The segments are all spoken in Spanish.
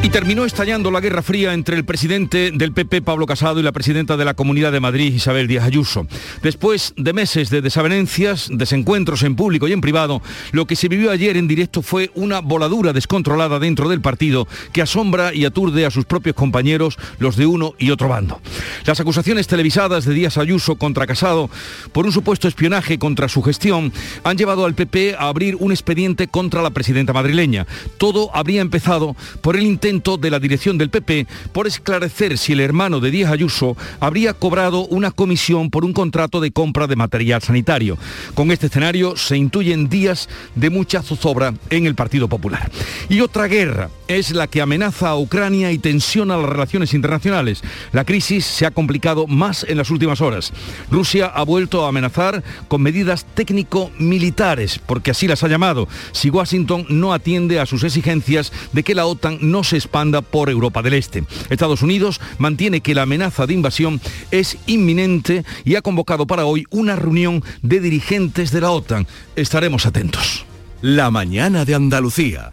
Y terminó estallando la Guerra Fría entre el presidente del PP, Pablo Casado, y la presidenta de la Comunidad de Madrid, Isabel Díaz Ayuso. Después de meses de desavenencias, desencuentros en público y en privado, lo que se vivió ayer en directo fue una voladura descontrolada dentro del partido que asombra y aturde a sus propios compañeros, los de uno y otro bando. Las acusaciones televisadas de Díaz Ayuso contra Casado por un supuesto espionaje contra su gestión han llevado al PP a abrir un expediente contra la presidenta madrileña. Todo habría empezado por el intento de la dirección del PP por esclarecer si el hermano de Díaz Ayuso habría cobrado una comisión por un contrato de compra de material sanitario. Con este escenario se intuyen días de mucha zozobra en el Partido Popular. Y otra guerra es la que amenaza a Ucrania y tensiona las relaciones internacionales. La crisis se ha complicado más en las últimas horas. Rusia ha vuelto a amenazar con medidas técnico-militares, porque así las ha llamado, si Washington no atiende a sus exigencias de que la OTAN no se expanda por Europa del Este. Estados Unidos mantiene que la amenaza de invasión es inminente y ha convocado para hoy una reunión de dirigentes de la OTAN. Estaremos atentos. La mañana de Andalucía.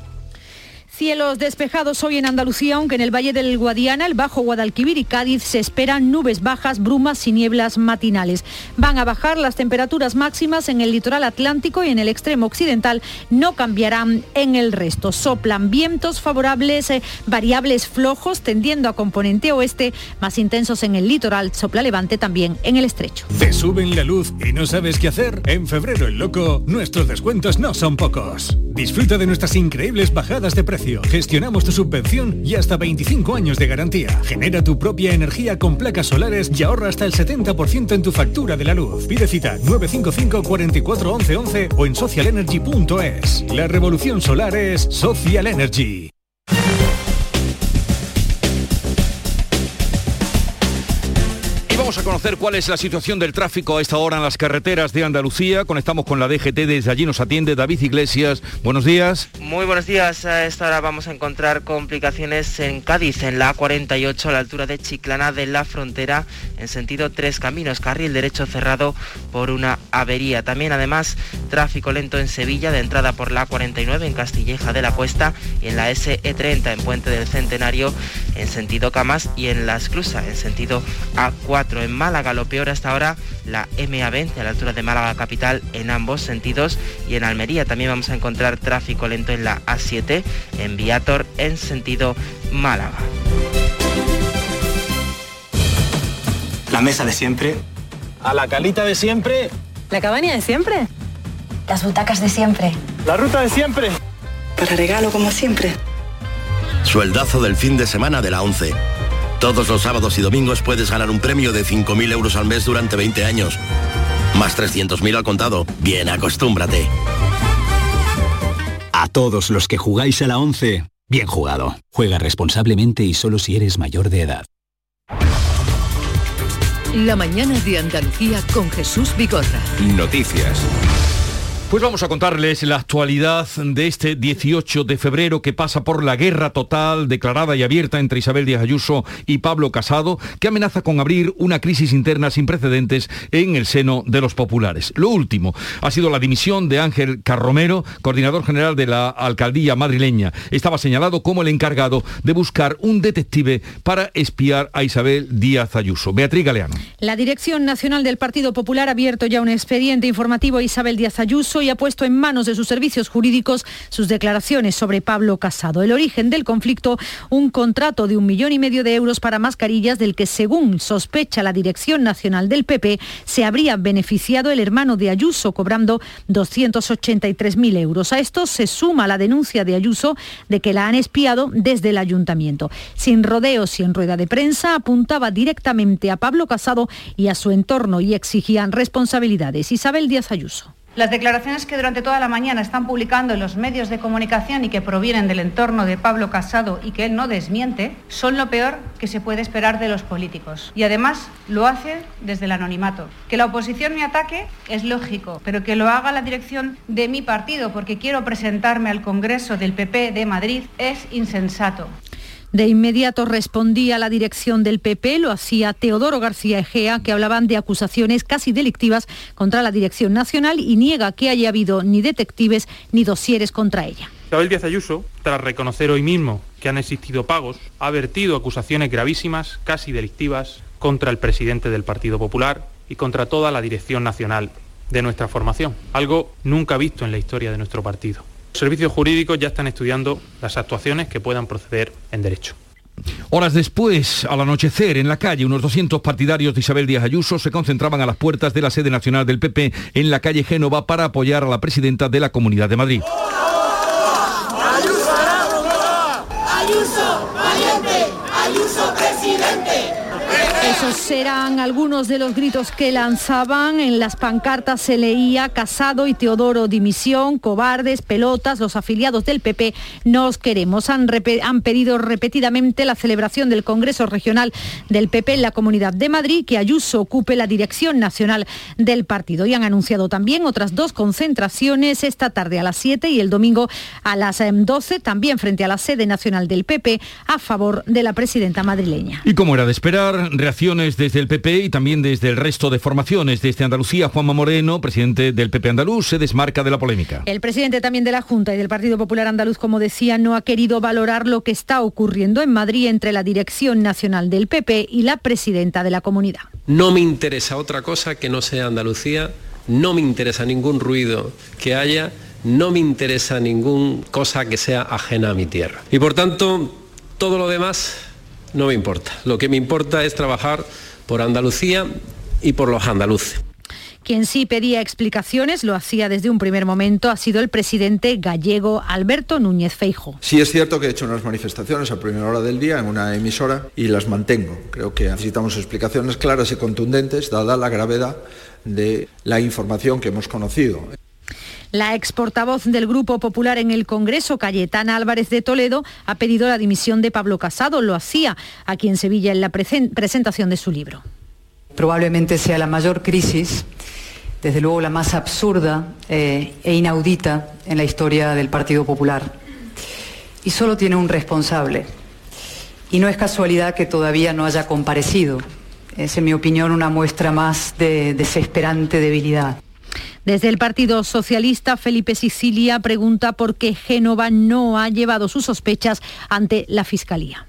Cielos despejados hoy en Andalucía, aunque en el Valle del Guadiana, el Bajo Guadalquivir y Cádiz se esperan nubes bajas, brumas y nieblas matinales. Van a bajar las temperaturas máximas en el litoral atlántico y en el extremo occidental no cambiarán en el resto. Soplan vientos favorables, eh, variables flojos, tendiendo a componente oeste, más intensos en el litoral, sopla levante también en el estrecho. ¿Te suben la luz y no sabes qué hacer? En febrero el loco, nuestros descuentos no son pocos. Disfruta de nuestras increíbles bajadas de precio Gestionamos tu subvención y hasta 25 años de garantía. Genera tu propia energía con placas solares y ahorra hasta el 70% en tu factura de la luz. Pide cita 955 44 11 11 o en socialenergy.es. La revolución solar es Social Energy. Vamos a conocer cuál es la situación del tráfico a esta hora en las carreteras de Andalucía. Conectamos con la DGT, desde allí nos atiende David Iglesias. Buenos días. Muy buenos días. A esta hora vamos a encontrar complicaciones en Cádiz, en la A48, a la altura de Chiclana de la Frontera, en sentido tres caminos, carril derecho cerrado por una avería. También además tráfico lento en Sevilla, de entrada por la A49 en Castilleja de la Cuesta y en la SE30 en Puente del Centenario, en sentido Camas y en La Esclusa, en sentido A4 en Málaga. Lo peor hasta ahora la MA20 a la altura de Málaga capital en ambos sentidos y en Almería también vamos a encontrar tráfico lento en la A7 en Viator en sentido Málaga. La mesa de siempre. A la calita de siempre. La cabaña de siempre. Las butacas de siempre. La ruta de siempre. Para regalo como siempre. Sueldazo del fin de semana de la 11. Todos los sábados y domingos puedes ganar un premio de 5.000 euros al mes durante 20 años. Más 300.000 al contado. Bien, acostúmbrate. A todos los que jugáis a la 11, bien jugado. Juega responsablemente y solo si eres mayor de edad. La mañana de Andalucía con Jesús Bigorra. Noticias. Pues vamos a contarles la actualidad de este 18 de febrero que pasa por la guerra total declarada y abierta entre Isabel Díaz Ayuso y Pablo Casado, que amenaza con abrir una crisis interna sin precedentes en el seno de los populares. Lo último ha sido la dimisión de Ángel Carromero, coordinador general de la alcaldía madrileña. Estaba señalado como el encargado de buscar un detective para espiar a Isabel Díaz Ayuso. Beatriz Galeano. La Dirección Nacional del Partido Popular ha abierto ya un expediente informativo a Isabel Díaz Ayuso y ha puesto en manos de sus servicios jurídicos sus declaraciones sobre Pablo Casado. El origen del conflicto, un contrato de un millón y medio de euros para mascarillas del que, según sospecha la Dirección Nacional del PP, se habría beneficiado el hermano de Ayuso, cobrando 283.000 euros. A esto se suma la denuncia de Ayuso de que la han espiado desde el ayuntamiento. Sin rodeos y en rueda de prensa, apuntaba directamente a Pablo Casado y a su entorno y exigían responsabilidades. Isabel Díaz Ayuso. Las declaraciones que durante toda la mañana están publicando en los medios de comunicación y que provienen del entorno de Pablo Casado y que él no desmiente, son lo peor que se puede esperar de los políticos. Y además lo hace desde el anonimato. Que la oposición me ataque es lógico, pero que lo haga la dirección de mi partido porque quiero presentarme al Congreso del PP de Madrid es insensato. De inmediato respondía la dirección del PP, lo hacía Teodoro García Egea, que hablaban de acusaciones casi delictivas contra la dirección nacional y niega que haya habido ni detectives ni dosieres contra ella. Isabel Díaz Ayuso, tras reconocer hoy mismo que han existido pagos, ha vertido acusaciones gravísimas, casi delictivas, contra el presidente del Partido Popular y contra toda la dirección nacional de nuestra formación, algo nunca visto en la historia de nuestro partido. Servicios jurídicos ya están estudiando las actuaciones que puedan proceder en derecho. Horas después, al anochecer, en la calle, unos 200 partidarios de Isabel Díaz Ayuso se concentraban a las puertas de la sede nacional del PP en la calle Génova para apoyar a la presidenta de la Comunidad de Madrid. Esos eran algunos de los gritos que lanzaban. En las pancartas se leía Casado y Teodoro dimisión, cobardes, pelotas, los afiliados del PP nos queremos. Han, han, pedido repetidamente la celebración del Congreso Regional del PP en la Comunidad de Madrid, que Ayuso ocupe la dirección nacional del partido. Y han anunciado también otras dos concentraciones esta tarde a las 7 y el domingo a las 12, em, también frente a la sede nacional del PP, a favor de la presidenta madrileña. Y como era de esperar, desde el PP y también desde el resto de formaciones. Desde Andalucía, Juanma Moreno, presidente del PP andaluz, se desmarca de la polémica. El presidente también de la Junta y del Partido Popular Andaluz, como decía, no ha querido valorar lo que está ocurriendo en Madrid entre la dirección nacional del PP y la presidenta de la comunidad. No me interesa otra cosa que no sea Andalucía, no me interesa ningún ruido que haya, no me interesa ninguna cosa que sea ajena a mi tierra. Y por tanto, todo lo demás no me importa. Lo que me importa es trabajar por Andalucía y por los andaluces. Quien sí pedía explicaciones, lo hacía desde un primer momento, ha sido el presidente gallego Alberto Núñez Feijo. Sí es cierto que he hecho unas manifestaciones a primera hora del día en una emisora y las mantengo. Creo que necesitamos explicaciones claras y contundentes, dada la gravedad de la información que hemos conocido. La ex portavoz del Grupo Popular en el Congreso, Cayetana Álvarez de Toledo, ha pedido la dimisión de Pablo Casado. Lo hacía aquí en Sevilla en la presentación de su libro. Probablemente sea la mayor crisis, desde luego la más absurda eh, e inaudita en la historia del Partido Popular. Y solo tiene un responsable. Y no es casualidad que todavía no haya comparecido. Es, en mi opinión, una muestra más de desesperante debilidad. Desde el Partido Socialista, Felipe Sicilia pregunta por qué Génova no ha llevado sus sospechas ante la Fiscalía.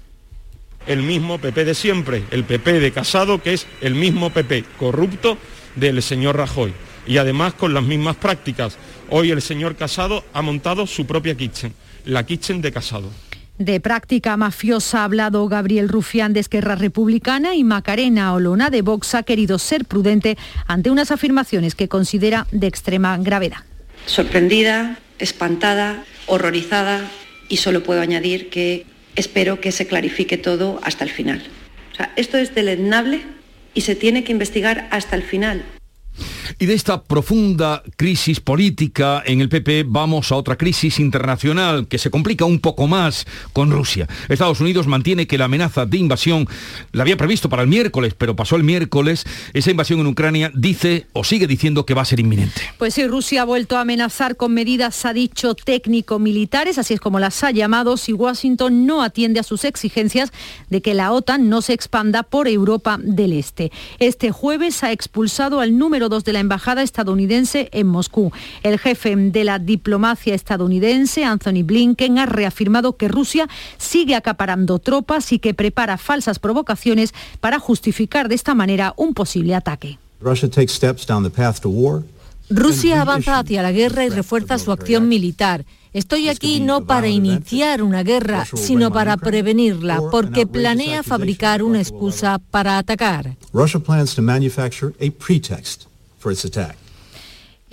El mismo PP de siempre, el PP de Casado, que es el mismo PP corrupto del señor Rajoy. Y además con las mismas prácticas. Hoy el señor Casado ha montado su propia kitchen, la kitchen de Casado. De práctica mafiosa ha hablado Gabriel Rufián de Esquerra Republicana y Macarena Olona de Vox ha querido ser prudente ante unas afirmaciones que considera de extrema gravedad. Sorprendida, espantada, horrorizada y solo puedo añadir que espero que se clarifique todo hasta el final. esto es deleznable y se tiene que investigar hasta el final. Y de esta profunda crisis política en el PP vamos a otra crisis internacional que se complica un poco más con Rusia. Estados Unidos mantiene que la amenaza de invasión la había previsto para el miércoles, pero pasó el miércoles. Esa invasión en Ucrania dice o sigue diciendo que va a ser inminente. Pues sí, Rusia ha vuelto a amenazar con medidas, ha dicho, técnico-militares, así es como las ha llamado, si Washington no atiende a sus exigencias de que la OTAN no se expanda por Europa del Este. Este jueves ha expulsado al número dos de la embajada estadounidense en Moscú. El jefe de la diplomacia estadounidense, Anthony Blinken, ha reafirmado que Rusia sigue acaparando tropas y que prepara falsas provocaciones para justificar de esta manera un posible ataque. Rusia avanza hacia la guerra y refuerza su acción militar. Estoy aquí no para iniciar una guerra, sino para prevenirla, porque planea fabricar una excusa para atacar.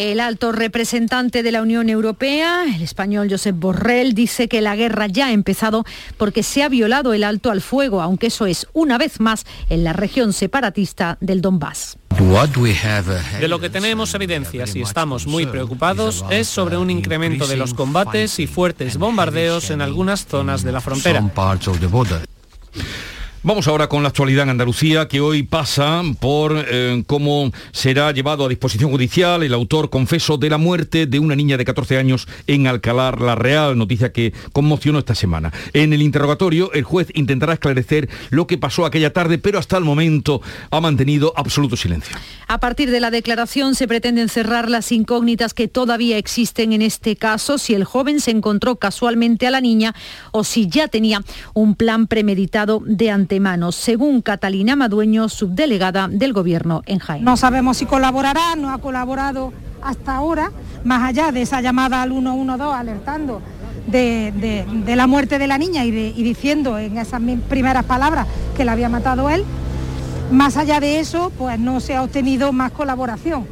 El alto representante de la Unión Europea, el español Josep Borrell, dice que la guerra ya ha empezado porque se ha violado el alto al fuego, aunque eso es una vez más en la región separatista del Donbass. De lo que tenemos evidencias y estamos muy preocupados es sobre un incremento de los combates y fuertes bombardeos en algunas zonas de la frontera. Vamos ahora con la actualidad en Andalucía, que hoy pasa por eh, cómo será llevado a disposición judicial el autor confeso de la muerte de una niña de 14 años en Alcalar la Real, noticia que conmocionó esta semana. En el interrogatorio, el juez intentará esclarecer lo que pasó aquella tarde, pero hasta el momento ha mantenido absoluto silencio. A partir de la declaración se pretenden cerrar las incógnitas que todavía existen en este caso, si el joven se encontró casualmente a la niña o si ya tenía un plan premeditado de antemano según Catalina Madueño, subdelegada del Gobierno en Jaén. No sabemos si colaborará, no ha colaborado hasta ahora, más allá de esa llamada al 112 alertando de, la muerte de la niña y, y diciendo en esas primeras palabras que la había matado él. Más allá de eso, pues no se ha obtenido más colaboración.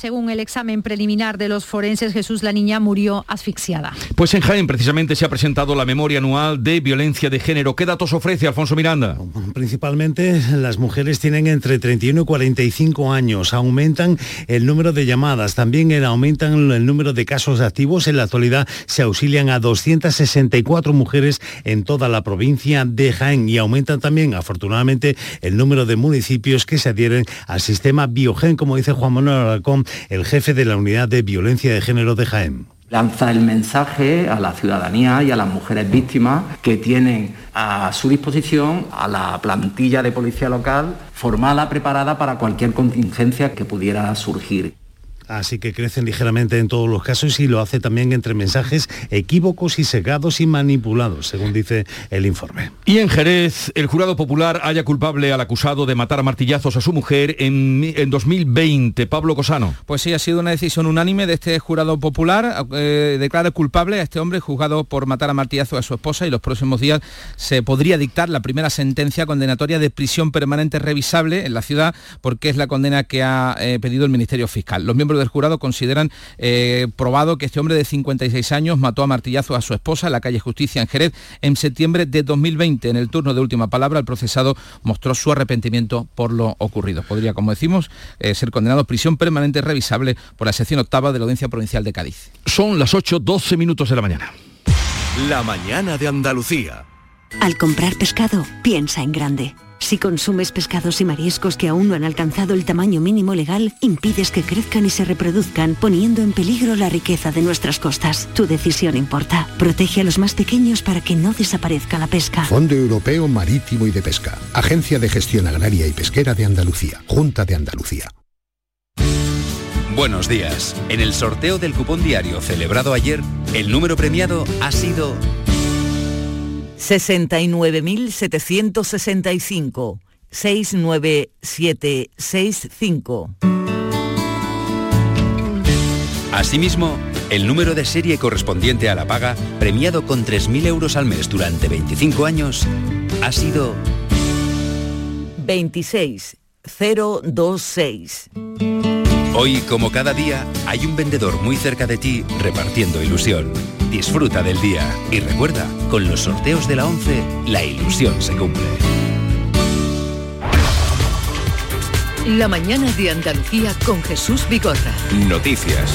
Según el examen preliminar de los forenses, Jesús la niña murió asfixiada. Pues en Jaén precisamente se ha presentado la memoria anual de violencia de género. ¿Qué datos ofrece Alfonso Miranda? Principalmente las mujeres tienen entre 31 y 45 años. Aumentan el número de llamadas, también aumentan el número de casos activos. En la actualidad se auxilian a 264 mujeres en toda la provincia de Jaén y aumentan también, afortunadamente, el número de municipios que se adhieren al sistema Biogen, como dice Juan Manuel Alarcón, el jefe de la Unidad de Violencia de Género de Jaén lanza el mensaje a la ciudadanía y a las mujeres víctimas que tienen a su disposición a la plantilla de policía local formada, preparada para cualquier contingencia que pudiera surgir. Así que crecen ligeramente en todos los casos y lo hace también entre mensajes equívocos y segados y manipulados, según dice el informe. Y en Jerez, el jurado popular haya culpable al acusado de matar a martillazos a su mujer en, en 2020. Pablo Cosano. Pues sí, ha sido una decisión unánime de este jurado popular. Eh, declara culpable a este hombre juzgado por matar a martillazos a su esposa y los próximos días se podría dictar la primera sentencia condenatoria de prisión permanente revisable en la ciudad porque es la condena que ha eh, pedido el Ministerio Fiscal. Los miembros del jurado consideran eh, probado que este hombre de 56 años mató a martillazo a su esposa en la calle Justicia en Jerez en septiembre de 2020. En el turno de última palabra, el procesado mostró su arrepentimiento por lo ocurrido. Podría, como decimos, eh, ser condenado a prisión permanente revisable por la sección octava de la Audiencia Provincial de Cádiz. Son las 8.12 minutos de la mañana. La mañana de Andalucía. Al comprar pescado, piensa en grande. Si consumes pescados y mariscos que aún no han alcanzado el tamaño mínimo legal, impides que crezcan y se reproduzcan, poniendo en peligro la riqueza de nuestras costas. Tu decisión importa. Protege a los más pequeños para que no desaparezca la pesca. Fondo Europeo Marítimo y de Pesca. Agencia de Gestión Agraria y Pesquera de Andalucía. Junta de Andalucía. Buenos días. En el sorteo del cupón diario celebrado ayer, el número premiado ha sido 69.765. 69765. Asimismo, el número de serie correspondiente a la paga, premiado con 3.000 euros al mes durante 25 años, ha sido 26026. Hoy, como cada día, hay un vendedor muy cerca de ti repartiendo ilusión. Disfruta del día y recuerda, con los sorteos de la 11, la ilusión se cumple. La mañana de Andalucía con Jesús Bigorra. Noticias.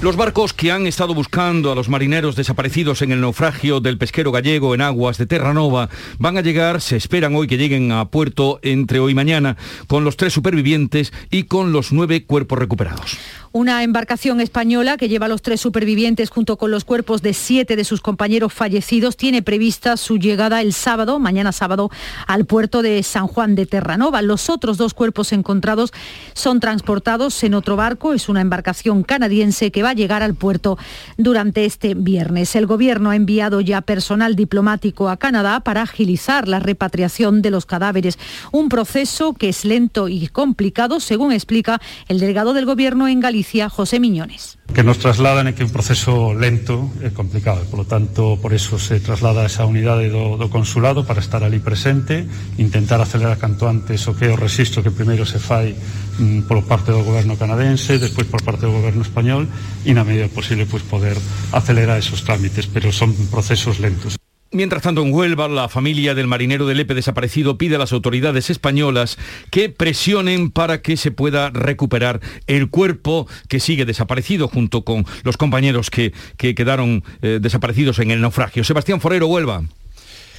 Los barcos que han estado buscando a los marineros desaparecidos en el naufragio del pesquero gallego en aguas de Terranova van a llegar, se esperan hoy que lleguen a puerto entre hoy y mañana, con los tres supervivientes y con los nueve cuerpos recuperados. Una embarcación española que lleva a los tres supervivientes junto con los cuerpos de siete de sus compañeros fallecidos tiene prevista su llegada el sábado, mañana sábado, al puerto de San Juan de Terranova. Los otros dos cuerpos encontrados son transportados en otro barco. Es una embarcación canadiense que va a llegar al puerto durante este viernes. El gobierno ha enviado ya personal diplomático a Canadá para agilizar la repatriación de los cadáveres. Un proceso que es lento y complicado, según explica el delegado del gobierno en Galicia José Miñones. Que nos trasladan en que un proceso lento é complicado, por lo tanto, por eso se traslada esa unidade do, do consulado para estar ali presente, intentar acelerar canto antes o que é o que primeiro se fai mm, polo parte do goberno canadense, despois por parte do goberno español e na medida posible pues, poder acelerar esos trámites, pero son procesos lentos. Mientras tanto, en Huelva, la familia del marinero del Lepe desaparecido pide a las autoridades españolas que presionen para que se pueda recuperar el cuerpo que sigue desaparecido junto con los compañeros que, que quedaron eh, desaparecidos en el naufragio. Sebastián Forero, Huelva.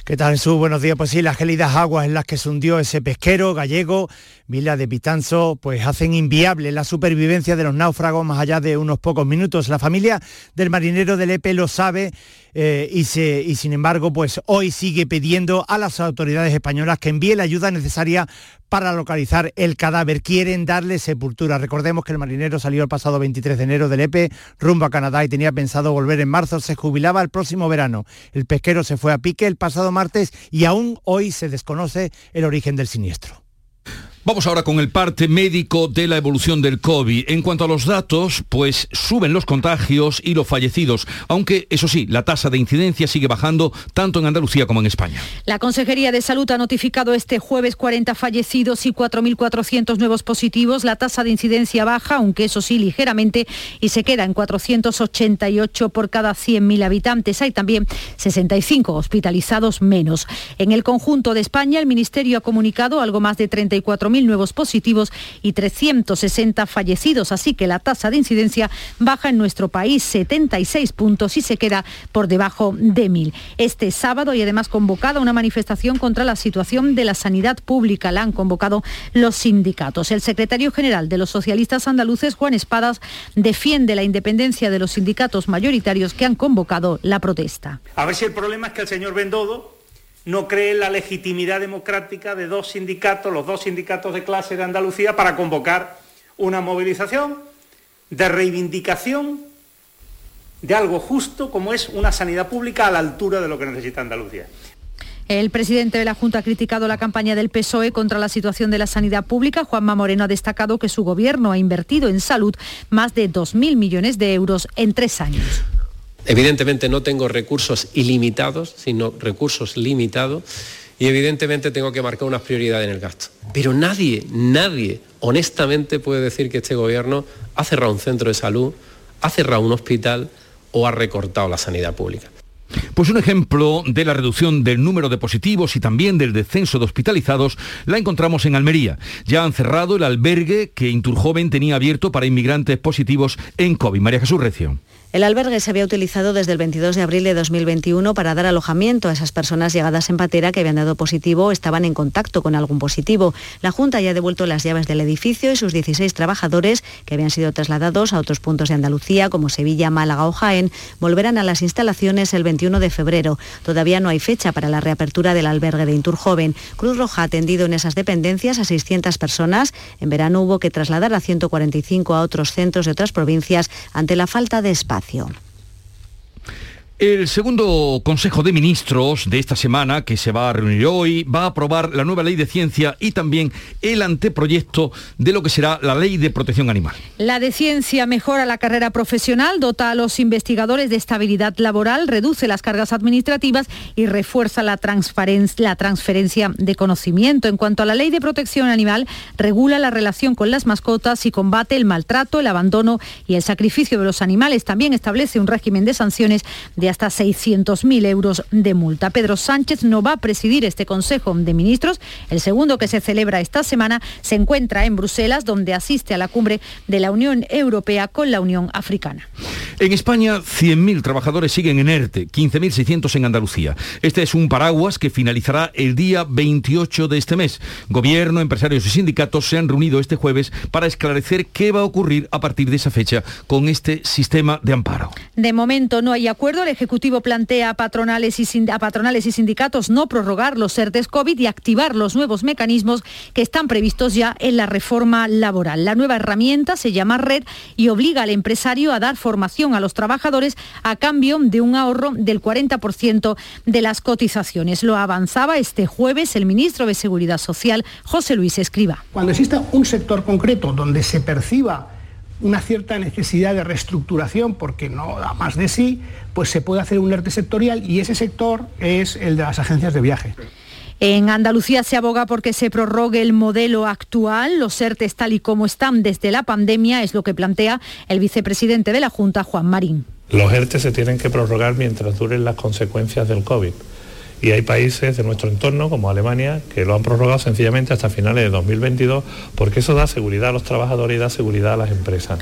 ¿Qué tal, Jesús? Buenos días. Pues sí, las gélidas aguas en las que se hundió ese pesquero gallego, Vila de Pitanzo, pues hacen inviable la supervivencia de los náufragos más allá de unos pocos minutos. La familia del marinero del EPE lo sabe eh, y, se, y sin embargo, pues hoy sigue pidiendo a las autoridades españolas que envíen la ayuda necesaria para localizar el cadáver. Quieren darle sepultura. Recordemos que el marinero salió el pasado 23 de enero del EPE rumbo a Canadá y tenía pensado volver en marzo. Se jubilaba el próximo verano. El pesquero se fue a pique el pasado martes y aún hoy se desconoce el origen del siniestro. Vamos ahora con el parte médico de la evolución del COVID. En cuanto a los datos, pues suben los contagios y los fallecidos, aunque eso sí, la tasa de incidencia sigue bajando tanto en Andalucía como en España. La Consejería de Salud ha notificado este jueves 40 fallecidos y 4.400 nuevos positivos. La tasa de incidencia baja, aunque eso sí, ligeramente, y se queda en 488 por cada 100.000 habitantes. Hay también 65 hospitalizados menos. En el conjunto de España, el Ministerio ha comunicado algo más de 34 nuevos positivos y 360 fallecidos, así que la tasa de incidencia baja en nuestro país 76 puntos y se queda por debajo de 1.000. Este sábado y además convocada una manifestación contra la situación de la sanidad pública. La han convocado los sindicatos. El secretario general de los socialistas andaluces, Juan Espadas, defiende la independencia de los sindicatos mayoritarios que han convocado la protesta. A ver si el problema es que el señor Bendodo no cree la legitimidad democrática de dos sindicatos, los dos sindicatos de clase de Andalucía, para convocar una movilización de reivindicación de algo justo como es una sanidad pública a la altura de lo que necesita Andalucía. El presidente de la Junta ha criticado la campaña del PSOE contra la situación de la sanidad pública. Juanma Moreno ha destacado que su gobierno ha invertido en salud más de 2.000 millones de euros en tres años. Evidentemente no tengo recursos ilimitados, sino recursos limitados y evidentemente tengo que marcar unas prioridades en el gasto. Pero nadie, nadie honestamente puede decir que este gobierno ha cerrado un centro de salud, ha cerrado un hospital o ha recortado la sanidad pública. Pues un ejemplo de la reducción del número de positivos y también del descenso de hospitalizados la encontramos en Almería. Ya han cerrado el albergue que Inturjoven tenía abierto para inmigrantes positivos en COVID. María Jesús Recio. El albergue se había utilizado desde el 22 de abril de 2021 para dar alojamiento a esas personas llegadas en patera que habían dado positivo o estaban en contacto con algún positivo. La Junta ya ha devuelto las llaves del edificio y sus 16 trabajadores, que habían sido trasladados a otros puntos de Andalucía como Sevilla, Málaga o Jaén, volverán a las instalaciones el 21 de febrero. Todavía no hay fecha para la reapertura del albergue de Inturjoven. Cruz Roja ha atendido en esas dependencias a 600 personas. En verano hubo que trasladar a 145 a otros centros de otras provincias ante la falta de espacio espacio. El segundo Consejo de Ministros de esta semana, que se va a reunir hoy, va a aprobar la nueva ley de ciencia y también el anteproyecto de lo que será la ley de protección animal. La de ciencia mejora la carrera profesional, dota a los investigadores de estabilidad laboral, reduce las cargas administrativas y refuerza la, la transferencia de conocimiento. En cuanto a la ley de protección animal, regula la relación con las mascotas y combate el maltrato, el abandono y el sacrificio de los animales. También establece un régimen de sanciones de hasta 600.000 euros de multa. Pedro Sánchez no va a presidir este Consejo de Ministros. El segundo que se celebra esta semana se encuentra en Bruselas, donde asiste a la cumbre de la Unión Europea con la Unión Africana. En España, 100.000 trabajadores siguen en ERTE, 15.600 en Andalucía. Este es un paraguas que finalizará el día 28 de este mes. Gobierno, empresarios y sindicatos se han reunido este jueves para esclarecer qué va a ocurrir a partir de esa fecha con este sistema de amparo. De momento no hay acuerdo. El Ejecutivo plantea a patronales, y a patronales y sindicatos no prorrogar los ERTES COVID y activar los nuevos mecanismos que están previstos ya en la reforma laboral. La nueva herramienta se llama Red y obliga al empresario a dar formación a los trabajadores a cambio de un ahorro del 40% de las cotizaciones. Lo avanzaba este jueves el ministro de Seguridad Social, José Luis Escriba. Cuando exista un sector concreto donde se perciba una cierta necesidad de reestructuración porque no da más de sí, pues se puede hacer un ERTE sectorial y ese sector es el de las agencias de viaje. En Andalucía se aboga porque se prorrogue el modelo actual. Los ERTES tal y como están desde la pandemia es lo que plantea el vicepresidente de la Junta, Juan Marín. Los ERTE se tienen que prorrogar mientras duren las consecuencias del COVID. Y hay países de nuestro entorno, como Alemania, que lo han prorrogado sencillamente hasta finales de 2022, porque eso da seguridad a los trabajadores y da seguridad a las empresas.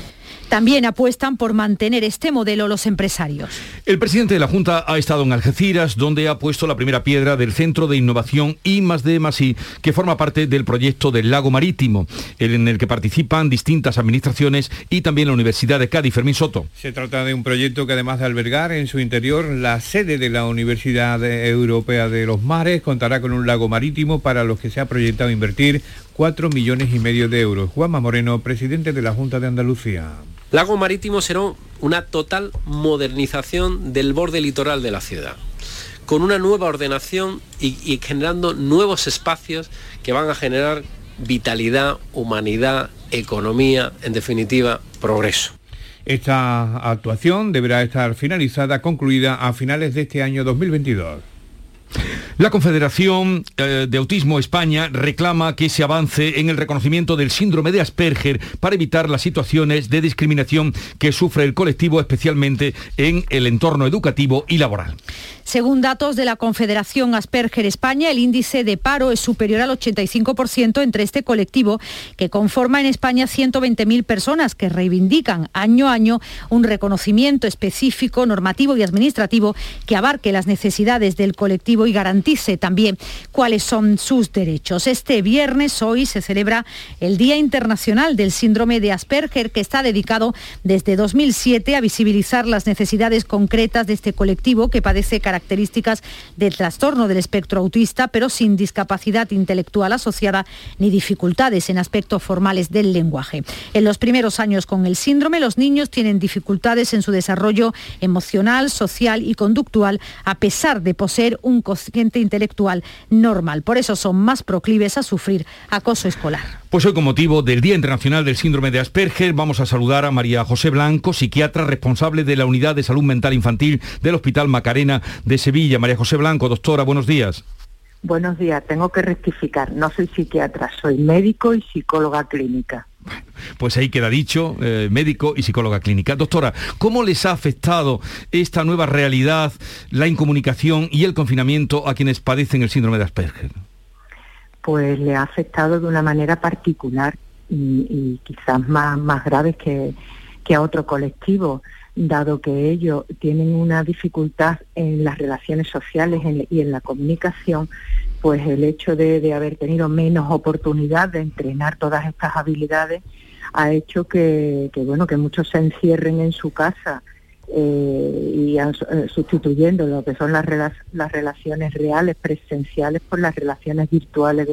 También apuestan por mantener este modelo los empresarios. El presidente de la Junta ha estado en Algeciras, donde ha puesto la primera piedra del Centro de Innovación I D que forma parte del proyecto del Lago Marítimo, en el que participan distintas administraciones y también la Universidad de Cádiz. Fermín Soto. Se trata de un proyecto que además de albergar en su interior la sede de la Universidad Europea de los Mares, contará con un lago marítimo para los que se ha proyectado invertir 4 millones y medio de euros. Juanma Moreno, presidente de la Junta de Andalucía. Lago Marítimo será una total modernización del borde litoral de la ciudad, con una nueva ordenación y, generando nuevos espacios que van a generar vitalidad, humanidad, economía, en definitiva, progreso. Esta actuación deberá estar finalizada, concluida a finales de este año 2022. La Confederación eh, de Autismo España reclama que se avance en el reconocimiento del síndrome de Asperger para evitar las situaciones de discriminación que sufre el colectivo, especialmente en el entorno educativo y laboral. Según datos de la Confederación Asperger España, el índice de paro es superior al 85% entre este colectivo, que conforma en España 120.000 personas que reivindican año a año un reconocimiento específico, normativo y administrativo que abarque las necesidades del colectivo y garantice también cuáles son sus derechos. Este viernes, hoy, se celebra el Día Internacional del Síndrome de Asperger, que está dedicado desde 2007 a visibilizar las necesidades concretas de este colectivo que padece características del trastorno del espectro autista, pero sin discapacidad intelectual asociada ni dificultades en aspectos formales del lenguaje. En los primeros años con el síndrome, los niños tienen dificultades en su desarrollo emocional, social y conductual, a pesar de poseer un cociente intelectual normal. Por eso son más proclives a sufrir acoso escolar. Pues hoy con motivo del Día Internacional del Síndrome de Asperger vamos a saludar a María José Blanco, psiquiatra responsable de la Unidad de Salud Mental Infantil del Hospital Macarena de Sevilla. María José Blanco, doctora, buenos días. Buenos días, tengo que rectificar, no soy psiquiatra, soy médico y psicóloga clínica. Pues ahí queda dicho, eh, médico y psicóloga clínica. Doctora, ¿cómo les ha afectado esta nueva realidad, la incomunicación y el confinamiento a quienes padecen el síndrome de Asperger? pues le ha afectado de una manera particular y, quizás más, más grave que, a otro colectivo, dado que ellos tienen una dificultad en las relaciones sociales y en la comunicación, pues el hecho de, haber tenido menos oportunidad de entrenar todas estas habilidades ha hecho que, que, bueno que muchos se encierren en su casa eh, y eh, sustituyendo lo que son las, las relaciones reales, presenciales, por las relaciones virtuales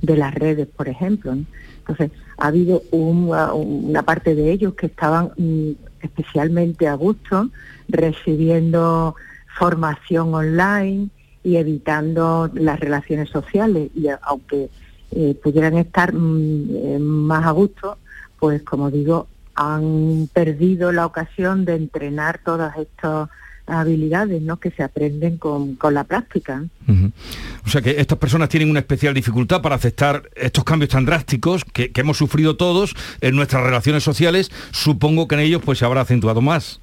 de, las redes, por ejemplo. Entonces, ha habido una parte de ellos que estaban mm, especialmente a gusto recibiendo formación online y evitando las relaciones sociales. Y aunque eh, pudieran estar mm, más a gusto, pues como digo, han perdido la ocasión de entrenar todas estas habilidades ¿no? que se aprenden con, la práctica. O sea que estas personas tienen una especial dificultad para aceptar estos cambios tan drásticos que, hemos sufrido todos en nuestras relaciones sociales. Supongo que en ellos pues se habrá acentuado más.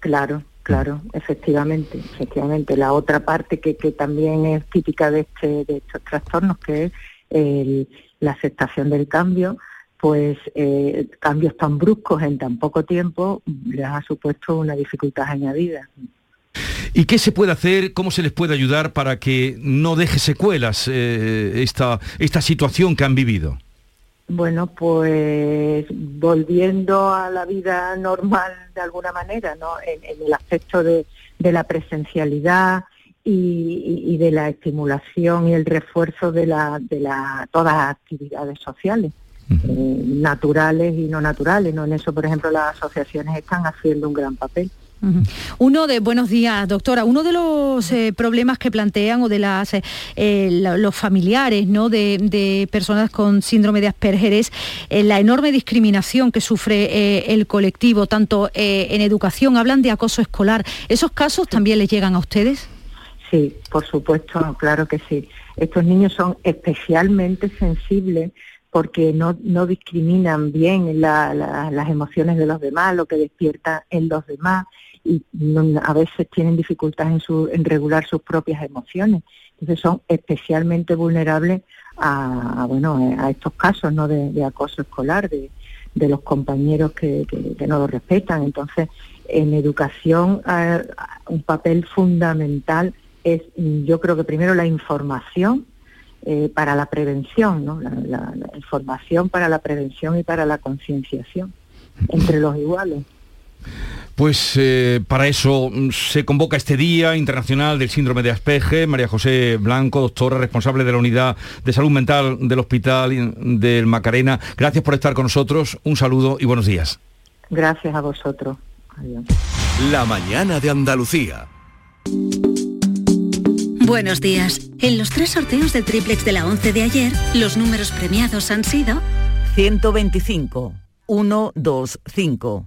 Claro, claro, efectivamente, efectivamente. La otra parte que, también es típica de, este, de estos trastornos, que es la aceptación del cambio, pues eh, cambios tan bruscos en tan poco tiempo les ha supuesto una dificultad añadida. ¿Y qué se puede hacer, cómo se les puede ayudar para que no deje secuelas eh, esta, esta situación que han vivido? Bueno, pues volviendo a la vida normal de alguna manera, ¿no? En, el aspecto de, la presencialidad y, de la estimulación y el refuerzo de, la, de la, todas las actividades sociales. Eh, naturales y no naturales. ¿no? En eso, por ejemplo, las asociaciones están haciendo un gran papel. Uno de, buenos días, doctora, uno de los eh, problemas que plantean o de las, eh, eh, los familiares ¿no? de, personas con síndrome de Asperger es la enorme discriminación que sufre el colectivo, tanto en educación, hablan de acoso escolar. ¿Esos casos también les llegan a ustedes? Sí, por supuesto, claro que sí. Estos niños son especialmente sensibles porque no, no discriminan bien las emociones de los demás, lo que despierta en los demás y a veces tienen dificultades en, su, en regular sus propias emociones. Entonces son especialmente vulnerables a, bueno, a estos casos ¿no? de, acoso escolar, de, los compañeros que, no lo respetan. Entonces, en educación un papel fundamental es, yo creo que primero la información eh, para la prevención, ¿no? La, información para la prevención y para la concienciación entre los iguales. Pues eh, para eso mm, se convoca este Día Internacional del Síndrome de Asperger. María José Blanco, doctora responsable de la Unidad de Salud Mental del Hospital del Macarena. Gracias por estar con nosotros. Un saludo y buenos días. Gracias a vosotros. Adiós. La mañana de Andalucía. Buenos días. En los tres sorteos del triplex de la 11 de ayer, los números premiados han sido 125, 1, 2, 5,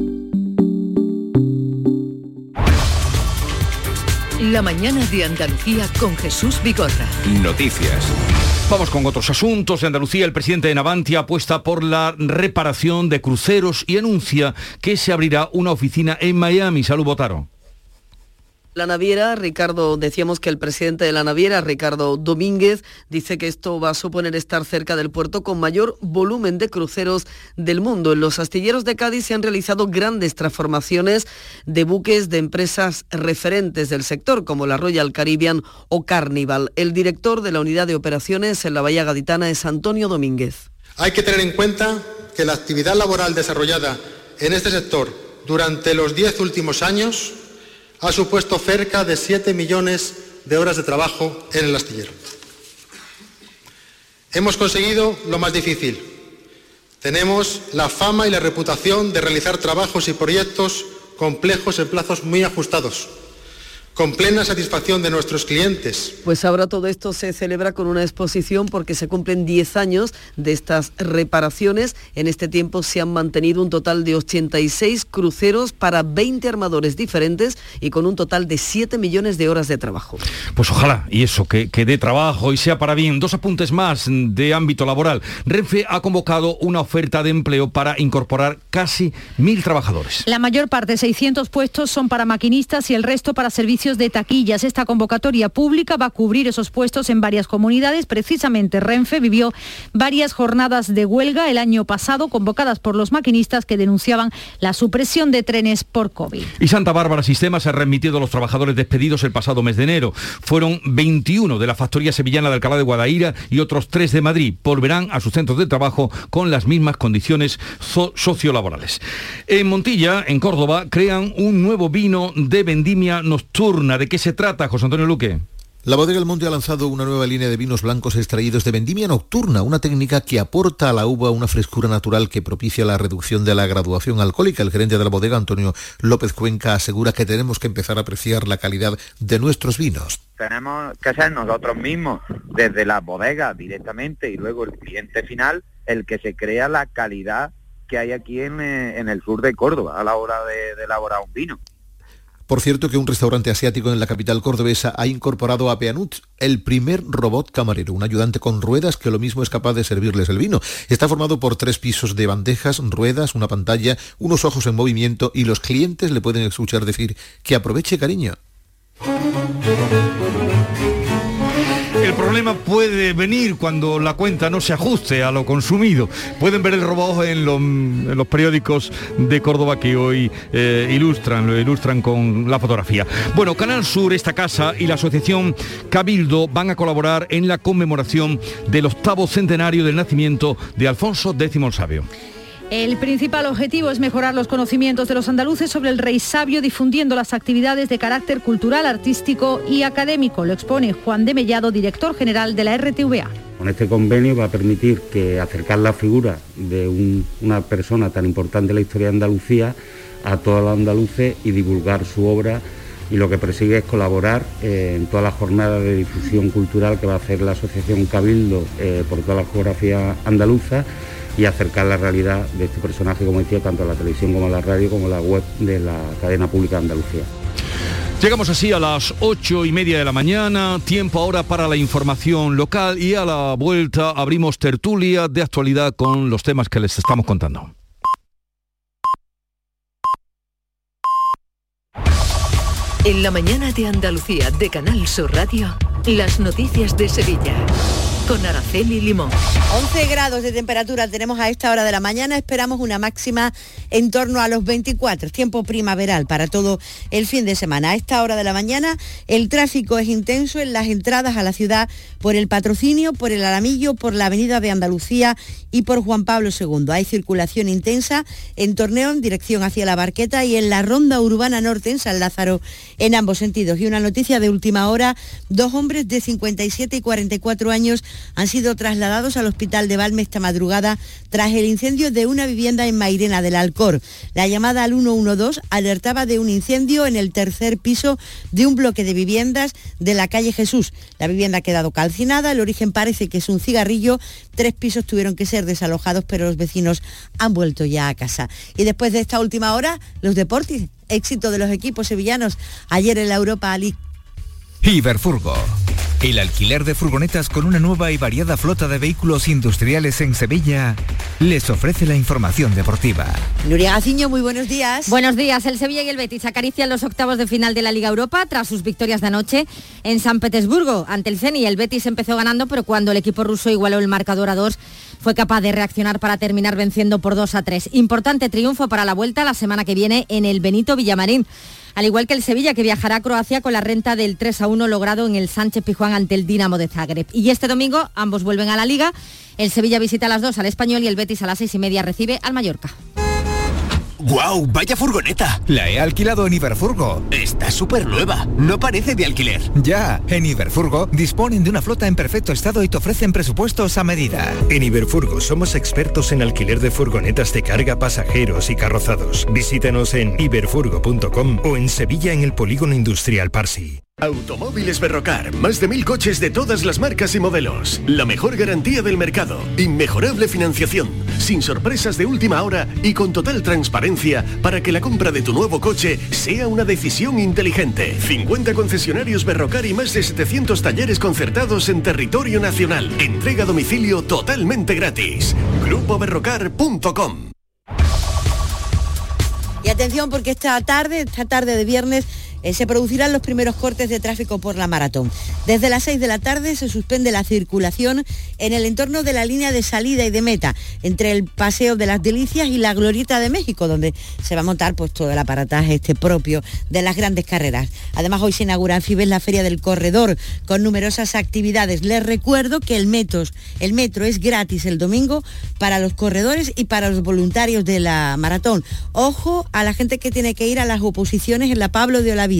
La mañana de Andalucía con Jesús Bigorra. Noticias. Vamos con otros asuntos. De Andalucía, el presidente de Navantia apuesta por la reparación de cruceros y anuncia que se abrirá una oficina en Miami. Salud, Botaro. La naviera, Ricardo, decíamos que el presidente de la naviera, Ricardo Domínguez, dice que esto va a suponer estar cerca del puerto con mayor volumen de cruceros del mundo. En los astilleros de Cádiz se han realizado grandes transformaciones de buques de empresas referentes del sector, como la Royal Caribbean o Carnival. El director de la unidad de operaciones en la Bahía Gaditana es Antonio Domínguez. Hay que tener en cuenta que la actividad laboral desarrollada en este sector durante los diez últimos años ha supuesto cerca de 7 millones de horas de trabajo en el astillero. Hemos conseguido lo más difícil. Tenemos la fama y la reputación de realizar trabajos y proyectos complejos en plazos muy ajustados con plena satisfacción de nuestros clientes. Pues ahora todo esto se celebra con una exposición porque se cumplen 10 años de estas reparaciones. En este tiempo se han mantenido un total de 86 cruceros para 20 armadores diferentes y con un total de 7 millones de horas de trabajo. Pues ojalá, y eso, que, que dé trabajo y sea para bien. Dos apuntes más de ámbito laboral. Renfe ha convocado una oferta de empleo para incorporar casi mil trabajadores. La mayor parte, 600 puestos, son para maquinistas y el resto para servicios de taquillas. Esta convocatoria pública va a cubrir esos puestos en varias comunidades. Precisamente Renfe vivió varias jornadas de huelga el año pasado convocadas por los maquinistas que denunciaban la supresión de trenes por COVID. Y Santa Bárbara Sistemas ha remitido a los trabajadores despedidos el pasado mes de enero. Fueron 21 de la factoría sevillana de Alcalá de Guadaira y otros 3 de Madrid. Volverán a sus centros de trabajo con las mismas condiciones sociolaborales. En Montilla, en Córdoba, crean un nuevo vino de vendimia nocturna ¿De qué se trata, José Antonio Luque? La Bodega del Monte ha lanzado una nueva línea de vinos blancos extraídos de vendimia nocturna, una técnica que aporta a la uva una frescura natural que propicia la reducción de la graduación alcohólica. El gerente de la bodega, Antonio López Cuenca, asegura que tenemos que empezar a apreciar la calidad de nuestros vinos. Tenemos que ser nosotros mismos, desde la bodega directamente y luego el cliente final, el que se crea la calidad que hay aquí en, eh, el sur de Córdoba a la hora de elaborar un vino. Por cierto que un restaurante asiático en la capital cordobesa ha incorporado a Peanut, el primer robot camarero, un ayudante con ruedas que lo mismo es capaz de servirles el vino. Está formado por tres pisos de bandejas, ruedas, una pantalla, unos ojos en movimiento y los clientes le pueden escuchar decir que aproveche cariño. El problema puede venir cuando la cuenta no se ajuste a lo consumido. Pueden ver el los, en los periódicos de Córdoba que hoy eh, ilustran, lo ilustran con la fotografía. Bueno, Canal Sur, esta casa y la asociación Cabildo van a colaborar en la conmemoración del octavo centenario del nacimiento de Alfonso X el Sabio. El principal objetivo es mejorar los conocimientos de los andaluces sobre el rey sabio, difundiendo las actividades de carácter cultural, artístico y académico. Lo expone Juan de Mellado, director general de la RTVA. Con este convenio va a permitir que acercar la figura de una persona tan importante en la historia de Andalucía a todos los andaluces y divulgar su obra y lo que persigue es colaborar eh, en todas las jornadas de difusión cultural que va a hacer la Asociación Cabildo eh, por toda la geografía andaluza y acercar la realidad de este personaje, como decía, tanto a la televisión como a la radio, como a la web de la cadena pública de Andalucía. Llegamos así a las ocho y media de la mañana, tiempo ahora para la información local y a la vuelta abrimos tertulia de actualidad con los temas que les estamos contando. En la mañana de Andalucía de Canal Sur Radio, las noticias de Sevilla con Araceli Limón. 11 grados de temperatura tenemos a esta hora de la mañana, esperamos una máxima en torno a los 24, tiempo primaveral para todo el fin de semana. A esta hora de la mañana el tráfico es intenso en las entradas a la ciudad por el patrocinio, por el Alamillo, por la Avenida de Andalucía y por Juan Pablo II. Hay circulación intensa en Torneo en dirección hacia la Barqueta y en la Ronda Urbana Norte en San Lázaro en ambos sentidos. Y una noticia de última hora, dos hombres de 57 y 44 años han sido trasladados al hospital de Valme esta madrugada tras el incendio de una vivienda en Mairena del Alcor. La llamada al 112 alertaba de un incendio en el tercer piso de un bloque de viviendas de la calle Jesús. La vivienda ha quedado calcinada, el origen parece que es un cigarrillo, tres pisos tuvieron que ser desalojados, pero los vecinos han vuelto ya a casa. Y después de esta última hora, los deportes, éxito de los equipos sevillanos ayer en la Europa League. Iberfurgo el alquiler de furgonetas con una nueva y variada flota de vehículos industriales en Sevilla les ofrece la información deportiva. Nuria Gaciño, muy buenos días. Buenos días. El Sevilla y el Betis acarician los octavos de final de la Liga Europa tras sus victorias de anoche en San Petersburgo ante el Ceni. El Betis empezó ganando, pero cuando el equipo ruso igualó el marcador a dos, fue capaz de reaccionar para terminar venciendo por 2 a 3. Importante triunfo para la vuelta la semana que viene en el Benito Villamarín al igual que el Sevilla, que viajará a Croacia con la renta del 3 a 1 logrado en el Sánchez Pijuán ante el Dinamo de Zagreb. Y este domingo ambos vuelven a la liga. El Sevilla visita a las 2 al Español y el Betis a las 6 y media recibe al Mallorca. ¡Guau! ¡Vaya furgoneta! La he alquilado en Iberfurgo. Está súper nueva. No parece de alquiler. Ya, en Iberfurgo disponen de una flota en perfecto estado y te ofrecen presupuestos a medida. En Iberfurgo somos expertos en alquiler de furgonetas de carga, pasajeros y carrozados. Visítanos en iberfurgo.com o en Sevilla en el Polígono Industrial Parsi. Automóviles Berrocar, más de mil coches de todas las marcas y modelos. La mejor garantía del mercado, inmejorable financiación, sin sorpresas de última hora y con total transparencia para que la compra de tu nuevo coche sea una decisión inteligente. 50 concesionarios Berrocar y más de 700 talleres concertados en territorio nacional. Entrega a domicilio totalmente gratis. GrupoBerrocar.com Y atención porque esta tarde, esta tarde de viernes, eh, se producirán los primeros cortes de tráfico por la maratón. Desde las 6 de la tarde se suspende la circulación en el entorno de la línea de salida y de meta, entre el Paseo de las Delicias y la Glorieta de México, donde se va a montar pues, todo el aparataje este propio de las grandes carreras. Además, hoy se inaugura en Fibes la Feria del Corredor, con numerosas actividades. Les recuerdo que el, el metro es gratis el domingo para los corredores y para los voluntarios de la maratón. Ojo a la gente que tiene que ir a las oposiciones en la Pablo de Olavide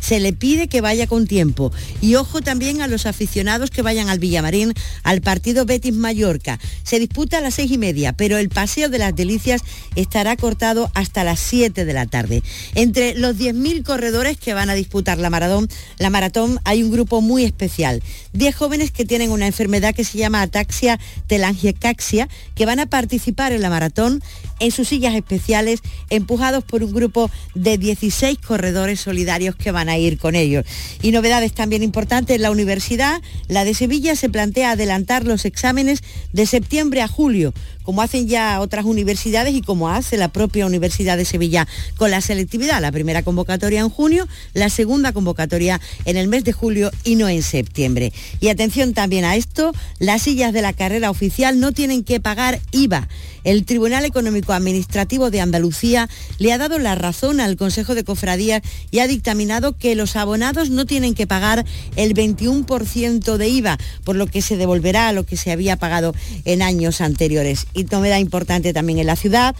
se le pide que vaya con tiempo. Y ojo también a los aficionados que vayan al Villamarín, al partido Betis Mallorca. Se disputa a las seis y media, pero el Paseo de las Delicias estará cortado hasta las 7 de la tarde. Entre los 10.000 corredores que van a disputar la maratón, la maratón hay un grupo muy especial. 10 jóvenes que tienen una enfermedad que se llama ataxia telangiecaxia, que van a participar en la maratón en sus sillas especiales, empujados por un grupo de 16 corredores solidarios que van a ir con ellos. Y novedades también importantes, la universidad, la de Sevilla, se plantea adelantar los exámenes de septiembre a julio como hacen ya otras universidades y como hace la propia Universidad de Sevilla con la selectividad. La primera convocatoria en junio, la segunda convocatoria en el mes de julio y no en septiembre. Y atención también a esto, las sillas de la carrera oficial no tienen que pagar IVA. El Tribunal Económico Administrativo de Andalucía le ha dado la razón al Consejo de Cofradías y ha dictaminado que los abonados no tienen que pagar el 21% de IVA, por lo que se devolverá a lo que se había pagado en años anteriores. Y novedad importante también en la ciudad,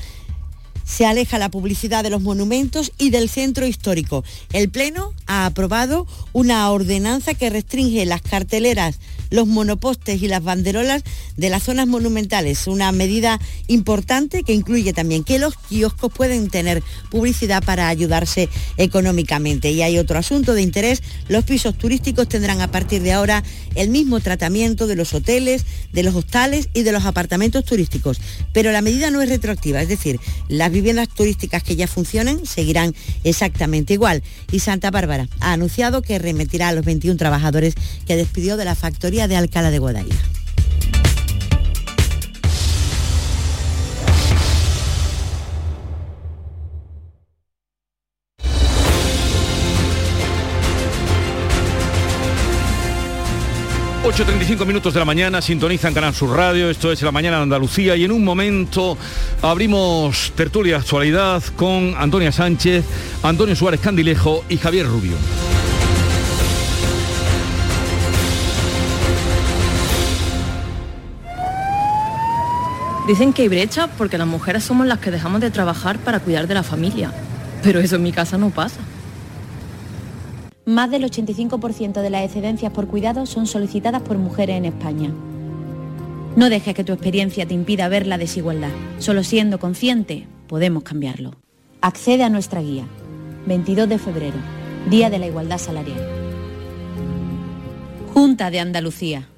se aleja la publicidad de los monumentos y del centro histórico. El Pleno ha aprobado una ordenanza que restringe las carteleras los monopostes y las banderolas de las zonas monumentales. Una medida importante que incluye también que los kioscos pueden tener publicidad para ayudarse económicamente. Y hay otro asunto de interés, los pisos turísticos tendrán a partir de ahora el mismo tratamiento de los hoteles, de los hostales y de los apartamentos turísticos. Pero la medida no es retroactiva, es decir, las viviendas turísticas que ya funcionen seguirán exactamente igual. Y Santa Bárbara ha anunciado que remitirá a los 21 trabajadores que despidió de la factoría de Alcalá de Guadaira. ...8.35 minutos de la mañana, sintonizan Canal Sur Radio, esto es La Mañana de Andalucía y en un momento abrimos tertulia actualidad con Antonia Sánchez, Antonio Suárez Candilejo y Javier Rubio. Dicen que hay brecha porque las mujeres somos las que dejamos de trabajar para cuidar de la familia. Pero eso en mi casa no pasa. Más del 85% de las excedencias por cuidado son solicitadas por mujeres en España. No dejes que tu experiencia te impida ver la desigualdad. Solo siendo consciente podemos cambiarlo. Accede a nuestra guía. 22 de febrero, Día de la Igualdad Salarial. Junta de Andalucía.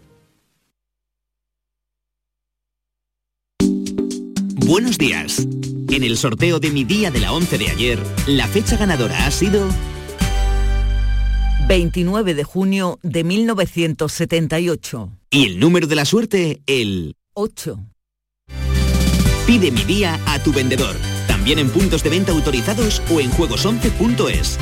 Buenos días. En el sorteo de mi día de la 11 de ayer, la fecha ganadora ha sido 29 de junio de 1978. Y el número de la suerte, el 8. Pide mi día a tu vendedor, también en puntos de venta autorizados o en juegos11.es.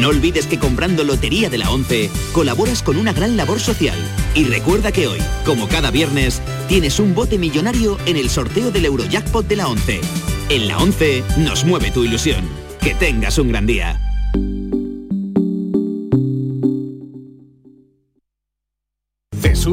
No olvides que comprando Lotería de la 11 colaboras con una gran labor social. Y recuerda que hoy, como cada viernes, tienes un bote millonario en el sorteo del Eurojackpot de la 11. En la 11 nos mueve tu ilusión. Que tengas un gran día.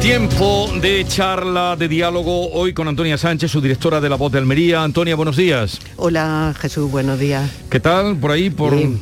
Tiempo de charla, de diálogo hoy con Antonia Sánchez, su directora de La Voz de Almería. Antonia, buenos días. Hola Jesús, buenos días. ¿Qué tal por ahí? Por... Bien.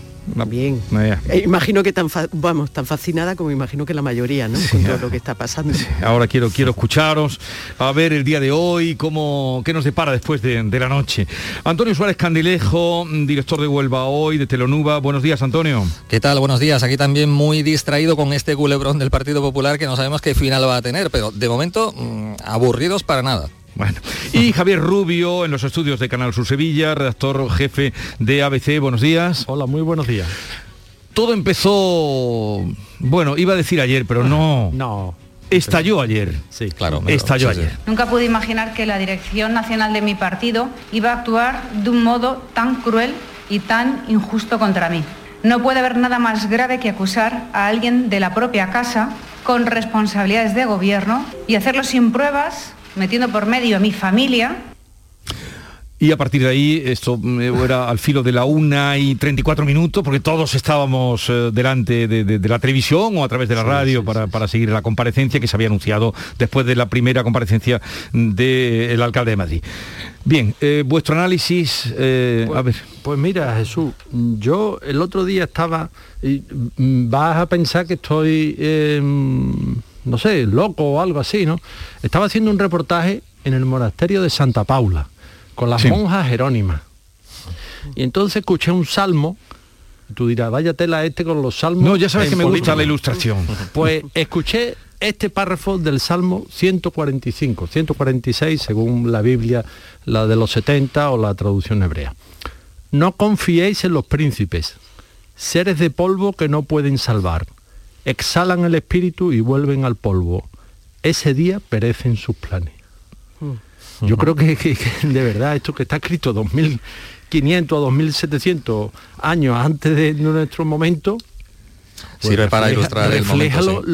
Eh, imagino que tan vamos tan fascinada como imagino que la mayoría, ¿no? con todo lo que está pasando. Ahora quiero quiero escucharos a ver el día de hoy cómo qué nos depara después de, la noche. Antonio Suárez Candilejo, director de Huelva hoy de Telonuba. Buenos días, Antonio. ¿Qué tal? Buenos días. Aquí también muy distraído con este culebrón del Partido Popular que no sabemos qué final va a tener, pero de momento mm, aburridos para nada. Bueno, y Javier Rubio en los estudios de Canal Sur Sevilla, redactor jefe de ABC. Buenos días. Hola, muy buenos días. Todo empezó, bueno, iba a decir ayer, pero no. No. Estalló ayer. Sí, claro. Estalló ayer. Nunca pude imaginar que la dirección nacional de mi partido iba a actuar de un modo tan cruel y tan injusto contra mí. No puede haber nada más grave que acusar a alguien de la propia casa con responsabilidades de gobierno y hacerlo sin pruebas metiendo por medio a mi familia. Y a partir de ahí, esto mm, era al filo de la una y 34 minutos, porque todos estábamos eh, delante de, la televisión o a través de la radio para, seguir la comparecencia que se había anunciado después de la primera comparecencia del alcalde de Madrid. Bien, eh, vuestro análisis, eh, pues, a ver. Pues mira, Jesús, yo el otro día estaba, y mm, vas a pensar que estoy, em, no sé, loco o algo así, ¿no? Estaba haciendo un reportaje en el monasterio de Santa Paula con las monjas jerónimas. Y entonces escuché un salmo, tú dirás, vaya tela este con los salmos. No, ya sabes que me gusta la ilustración. Pues escuché este párrafo del Salmo 145, 146 según la Biblia, la de los 70 o la traducción hebrea. No confiéis en los príncipes, seres de polvo que no pueden salvar. Exhalan el espíritu y vuelven al polvo. Ese día perecen sus planes. Mm. Yo creo que, de verdad esto que está escrito 2500 o 2700 años antes de nuestro momento pues sirve para ilustrar el momento.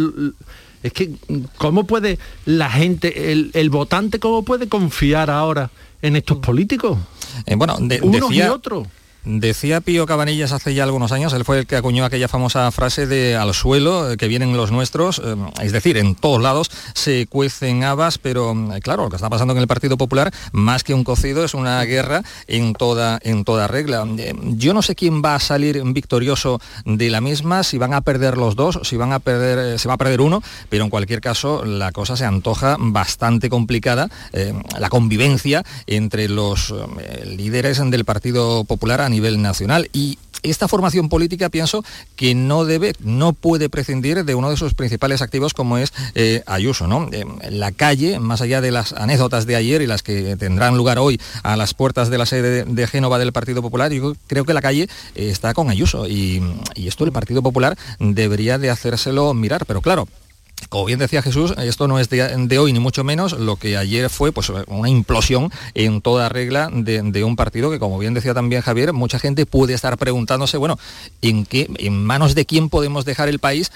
Es que cómo puede la gente, el, votante, cómo puede confiar ahora en estos políticos? Eh, bueno, de, unos y otros. Decía Pío Cabanillas hace ya algunos años, él fue el que acuñó aquella famosa frase de al suelo, eh, que vienen los nuestros, eh, es decir, en todos lados se cuecen habas, pero eh, claro, lo que está pasando en el Partido Popular, más que un cocido, es una guerra en toda, en toda regla. Yo no sé quién va a salir victorioso de la misma, si van a perder los dos, si van a perder, se va a perder uno, pero en cualquier caso la cosa se antoja bastante complicada, la convivencia entre los líderes del Partido Popular nivel nacional. Y esta formación política pienso que no debe, no puede prescindir de uno de sus principales activos como es eh, Ayuso. ¿no? Eh, la calle, más allá de las anécdotas de ayer y las que tendrán lugar hoy a las puertas de la sede de, Génova del Partido Popular, yo creo que la calle está con Ayuso y, y esto el Partido Popular debería de hacérselo mirar. Pero claro, como bien decía Jesús, esto no es de, hoy ni mucho menos, lo que ayer fue pues, una implosión en toda regla de, un partido que, como bien decía también Javier, mucha gente puede estar preguntándose, bueno, ¿en, manos de quién podemos dejar el país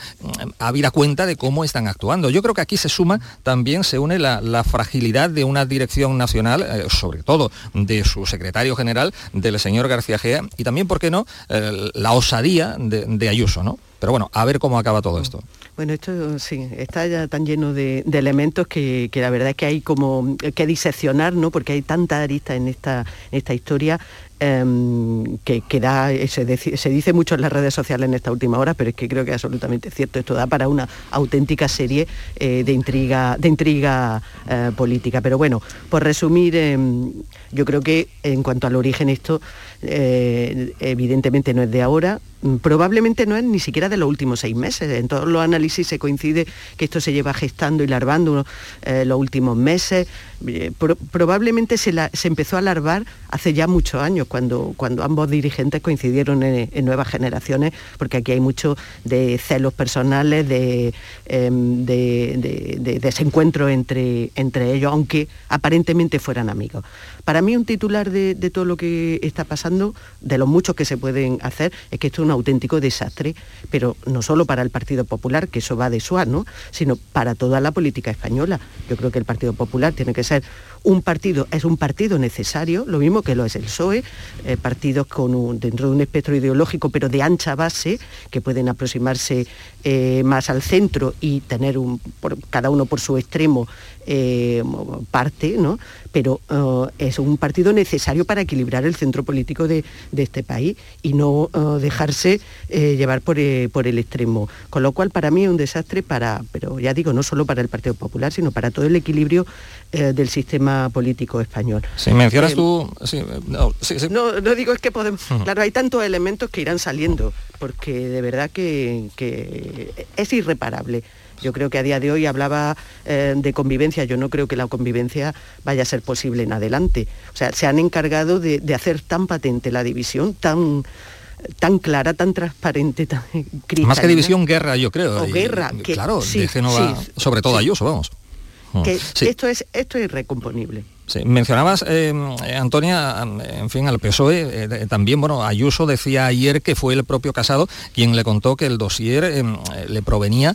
a vida cuenta de cómo están actuando? Yo creo que aquí se suma también, se une la, fragilidad de una dirección nacional, eh, sobre todo de su secretario general, del señor García Gea, y también, ¿por qué no?, eh, la osadía de, Ayuso, ¿no? Pero bueno, a ver cómo acaba todo esto. Bueno, esto sí, está ya tan lleno de, elementos que, la verdad es que hay como que diseccionar, ¿no? Porque hay tanta arista en esta, esta historia em, que, da, se, dice mucho en las redes sociales en esta última hora, pero es que creo que es absolutamente cierto. Esto da para una auténtica serie eh, de intriga, de intriga eh, política. Pero bueno, por resumir, em, yo creo que en cuanto al origen esto eh, evidentemente no es de ahora, mm, probablemente no es ni siquiera de los últimos seis meses. En todos los análisis se coincide que esto se lleva gestando y larvando eh, los últimos meses. Eh, probablemente se, empezó a larvar hace ya muchos años, cuando, cuando ambos dirigentes coincidieron en, nuevas generaciones, porque aquí hay mucho de celos personales, de, em, desencuentro entre, entre ellos, aunque aparentemente fueran amigos. Para mí un titular de, todo lo que está pasando, de los muchos que se pueden hacer, es que esto es un auténtico desastre, pero no solo para el Partido Popular, que eso va de suar, ¿no? sino para toda la política española. Yo creo que el Partido Popular tiene que ser un partido, es un partido necesario, lo mismo que lo es el PSOE, eh, partidos dentro de un espectro ideológico, pero de ancha base, que pueden aproximarse eh, más al centro y tener un, cada uno por su extremo eh, parte, ¿no? pero es un partido necesario para equilibrar el centro político de, este país y no dejarse llevar por, por, el extremo. Con lo cual, para mí es un desastre para, pero ya digo, no solo para el Partido Popular, sino para todo el equilibrio del sistema político español. Si mencionas eh, tú... no, no, digo es que podemos... Claro, hay tantos elementos que irán saliendo, porque de verdad que, es irreparable. Yo creo que a día de hoy hablaba eh, de convivencia, yo no creo que la convivencia vaya a ser posible en adelante. O sea, se han encargado de, hacer tan patente la división, tan tan clara, tan transparente, tan cristalina. Más que división, guerra, yo creo. O guerra. claro, sobre todo Ayuso, vamos. Que esto, es, esto es irrecomponible. Mencionabas, eh, Antonia, en fin, al PSOE, eh, también, bueno, Ayuso decía ayer que fue el propio Casado quien le contó que el dossier eh, le provenía,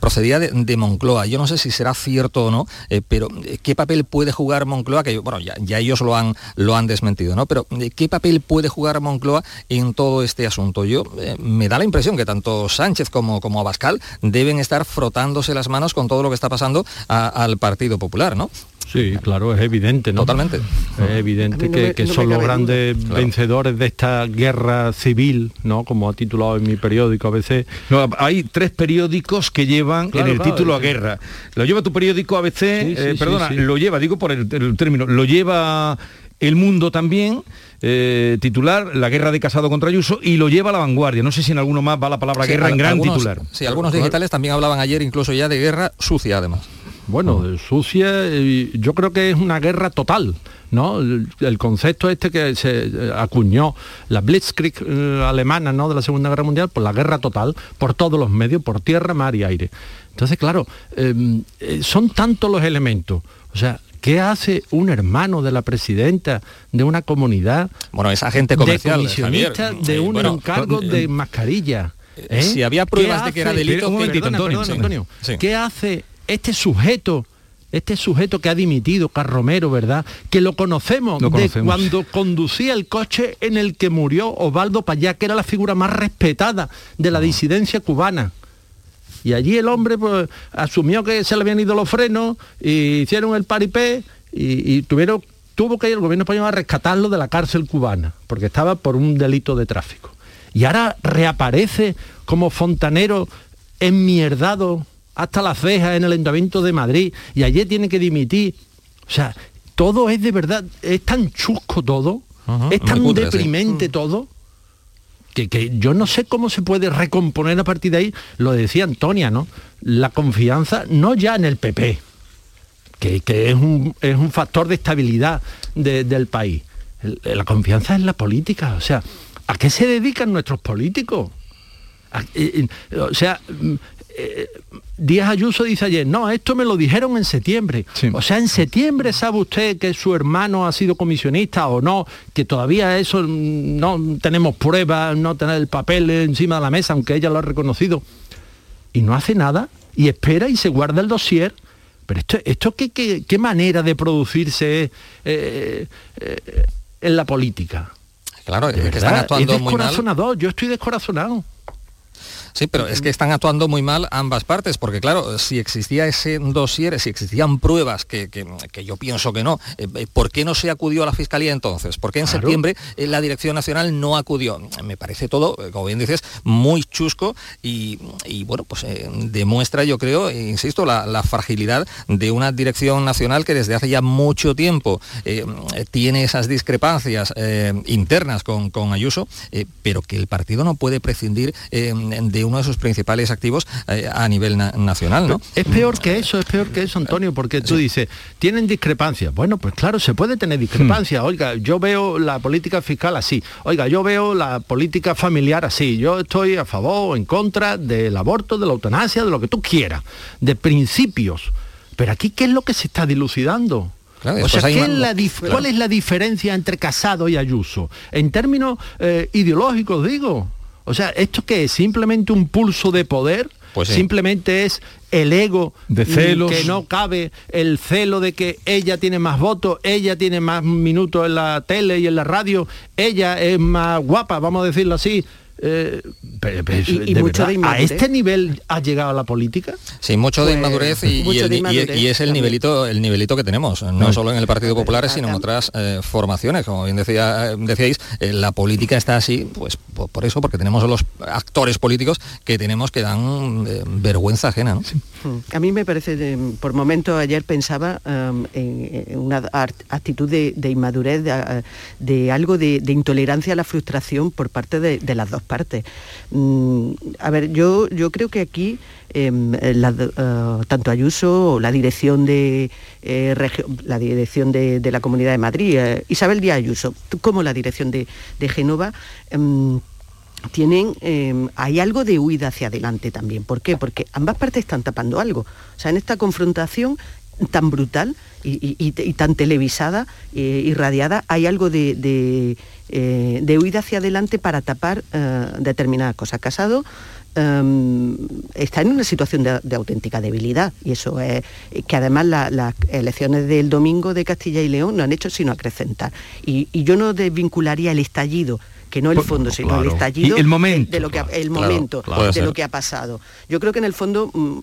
procedía de, Moncloa. Yo no sé si será cierto o no, pero ¿qué papel puede jugar Moncloa? Que, bueno, ya, ya, ellos lo han, lo han desmentido, ¿no? Pero ¿qué papel puede jugar Moncloa en todo este asunto? Yo me da la impresión que tanto Sánchez como, como Abascal deben estar frotándose las manos con todo lo que está pasando al Partido Popular, ¿no? Sí, claro, es evidente, ¿no? Totalmente. Es evidente que, son los grandes vencedores de esta guerra civil, ¿no? Como ha titulado en mi periódico a veces. No, hay tres periódicos que llevan en el título a guerra. Lo lleva tu periódico ABC, eh, perdona, lo lleva, digo por el, término, lo lleva El Mundo también. Eh, titular, la guerra de Casado contra Ayuso, y lo lleva a la vanguardia. No sé si en alguno más va la palabra guerra en gran titular. Sí, algunos digitales también hablaban ayer incluso ya de guerra sucia, además. Bueno, sucia, yo creo que es una guerra total. ¿no? El, concepto este que se eh, acuñó la Blitzkrieg eh, alemana ¿no? de la Segunda Guerra Mundial, por la guerra total, por todos los medios, por tierra, mar y aire. Entonces, claro, em, eh, son tantos los elementos. O sea, ¿Qué hace un hermano de la presidenta de una comunidad? Bueno, esa gente comercial, de, de un encargo de mascarilla. Si había pruebas de que era delito... Antonio. ¿Qué hace este sujeto, este sujeto que ha dimitido, Carromero, ¿verdad? Que lo conocemos, de cuando conducía el coche en el que murió Osvaldo Payá, que era la figura más respetada de la disidencia cubana. Y allí el hombre pues, asumió que se le habían ido los frenos, y hicieron el paripé y, tuvieron, tuvo que ir el gobierno español a rescatarlo de la cárcel cubana, porque estaba por un delito de tráfico. Y ahora reaparece como fontanero enmierdado hasta las cejas en el Ayuntamiento de Madrid y ayer tiene que dimitir. O sea, todo es de verdad, es tan chusco todo, es tan deprimente todo. Que, que, yo no sé cómo se puede recomponer a partir de ahí, lo decía Antonia, ¿no? La confianza no ya en el PP, que, es, un, es, un, factor de estabilidad del país. La confianza en la política, o sea, ¿a qué se dedican nuestros políticos? O sea, eh, Díaz Ayuso dice ayer, no, esto me lo dijeron en septiembre. O sea, en septiembre sabe usted que su hermano ha sido comisionista o no, que todavía eso mm, no tenemos pruebas, no tener el papel encima de la mesa, aunque ella lo ha reconocido. Y no hace nada, y espera y se guarda el dossier. Pero esto, esto ¿qué, qué, manera de producirse eh, eh, en la política? Claro, es que están actuando muy mal. Yo estoy descorazonado. Sí, pero es que están actuando muy mal ambas partes, porque claro, si existía ese dossier, si existían pruebas, que, yo pienso que no, eh, eh, ¿por qué no se acudió a la Fiscalía entonces? ¿Por qué en septiembre eh, la Dirección Nacional no acudió? Me parece todo, como bien dices, muy chusco y, bueno, pues demuestra, yo creo, insisto, la, fragilidad de una Dirección Nacional que desde hace ya mucho tiempo tiene esas discrepancias internas con, con Ayuso, pero que el partido no puede prescindir de uno de sus principales activos eh, a nivel nacional, ¿no? Es peor que eso, es peor que eso, Antonio, porque tú dices, tienen discrepancias. Bueno, pues claro, se puede tener discrepancias. Hmm. Oiga, yo veo la política fiscal así. Oiga, yo veo la política familiar así. Yo estoy a favor o en contra del aborto, de la eutanasia, de lo que tú quieras, de principios. Pero aquí, ¿qué es lo que se está dilucidando? o sea, ¿cuál es la diferencia entre Casado y Ayuso? En términos eh, ideológicos, digo. O sea, ¿esto qué es? ¿Simplemente un pulso de poder? Pues Simplemente es el ego de celos que no cabe, el celo de que ella tiene más votos, ella tiene más minutos en la tele y en la radio, ella es más guapa, vamos a decirlo así, eh, y, mucho de ¿A este nivel ha llegado la política? Sí, mucho de pues, inmadurez y, es el nivelito, el nivelito que tenemos, no solo en el Partido Popular, sino en otras eh, formaciones. Como bien decía, decíais, eh, la política está así, pues por, eso, porque tenemos los actores políticos que tenemos que dan vergüenza ajena. ¿no? Mm. A mí me parece, por momentos ayer pensaba um, en, una actitud de, inmadurez, de, algo de, intolerancia a la frustración por parte de las dos parte. Mm, a ver, yo, yo creo que aquí em, eh, tanto Ayuso la dirección de eh, la dirección de, la Comunidad de Madrid, eh, Isabel Díaz Ayuso, como la dirección de, de Genova, em, tienen, em, hay algo de huida hacia adelante también. ¿Por qué? Porque ambas partes están tapando algo. O sea, en esta confrontación tan brutal y, tan televisada, eh, irradiada, hay algo de, de, huida hacia adelante para tapar determinadas cosas. Casado Em, está en una situación de, auténtica debilidad y eso es que además las elecciones del domingo de Castilla y León no han hecho sino acrecentar. Y, y yo no desvincularía el estallido que no el pues, fondo, sino el estallido el momento, de, lo que ha, el momento de lo que ha pasado. Yo creo que en el fondo mm,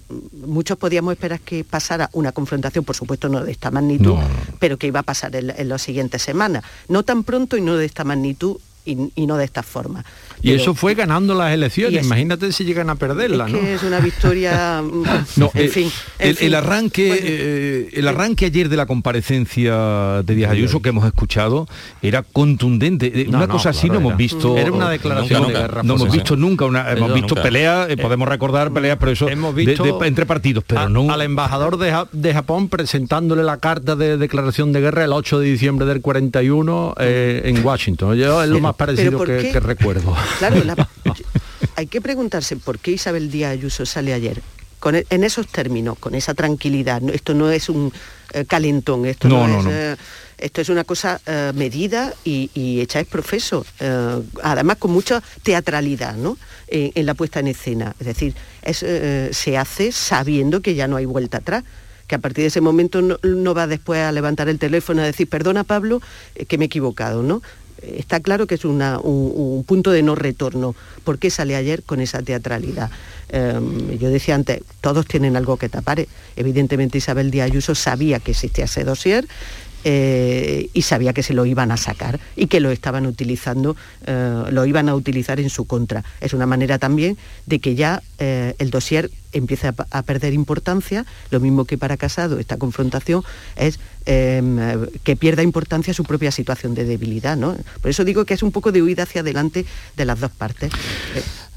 muchos podíamos esperar que pasara una confrontación, por supuesto no de esta magnitud, pero que iba a pasar en, en las siguientes semanas. No tan pronto y no de esta magnitud y, no de esta forma. Y eso fue ganando las elecciones, imagínate si llegan a perderla, es Que es una victoria, no, en, eh, fin, el, arranque, eh, el arranque ayer de la comparecencia de Díaz Ayuso que hemos escuchado era contundente. Eh, una cosa así no hemos visto. Era una declaración de guerra. No hemos visto nunca una, hemos visto peleas, podemos recordar peleas, pero eso hemos visto entre partidos, pero no. Al embajador de, Japón presentándole la carta de declaración de guerra el 8 de diciembre del 41 en Washington. Yo es lo más parecido que, recuerdo. Claro, hay que preguntarse por qué Isabel Díaz Ayuso sale ayer con, e, en esos términos, con esa tranquilidad. Esto no es un eh, calentón, esto no, es... Eh, esto es una cosa eh, medida y, hecha es profeso, además con mucha teatralidad ¿no? en la puesta en escena. Es decir, se hace sabiendo que ya no hay vuelta atrás que a partir de ese momento no, no, va después a levantar el teléfono a decir, perdona Pablo, que me he equivocado, ¿no? Está claro que es un, punto de no retorno. ¿Por qué sale ayer con esa teatralidad? Em, yo decía antes, todos tienen algo que tapar. Evidentemente Isabel Díaz Ayuso sabía que existía ese dossier, eh, y sabía que se lo iban a sacar y que lo estaban utilizando, eh, lo iban a utilizar en su contra. Es una manera también de que ya eh, el dossier empiece a, perder importancia, lo mismo que para Casado esta confrontación es em, que pierda importancia su propia situación de debilidad. ¿no? Por eso digo que es un poco de huida hacia adelante de las dos partes.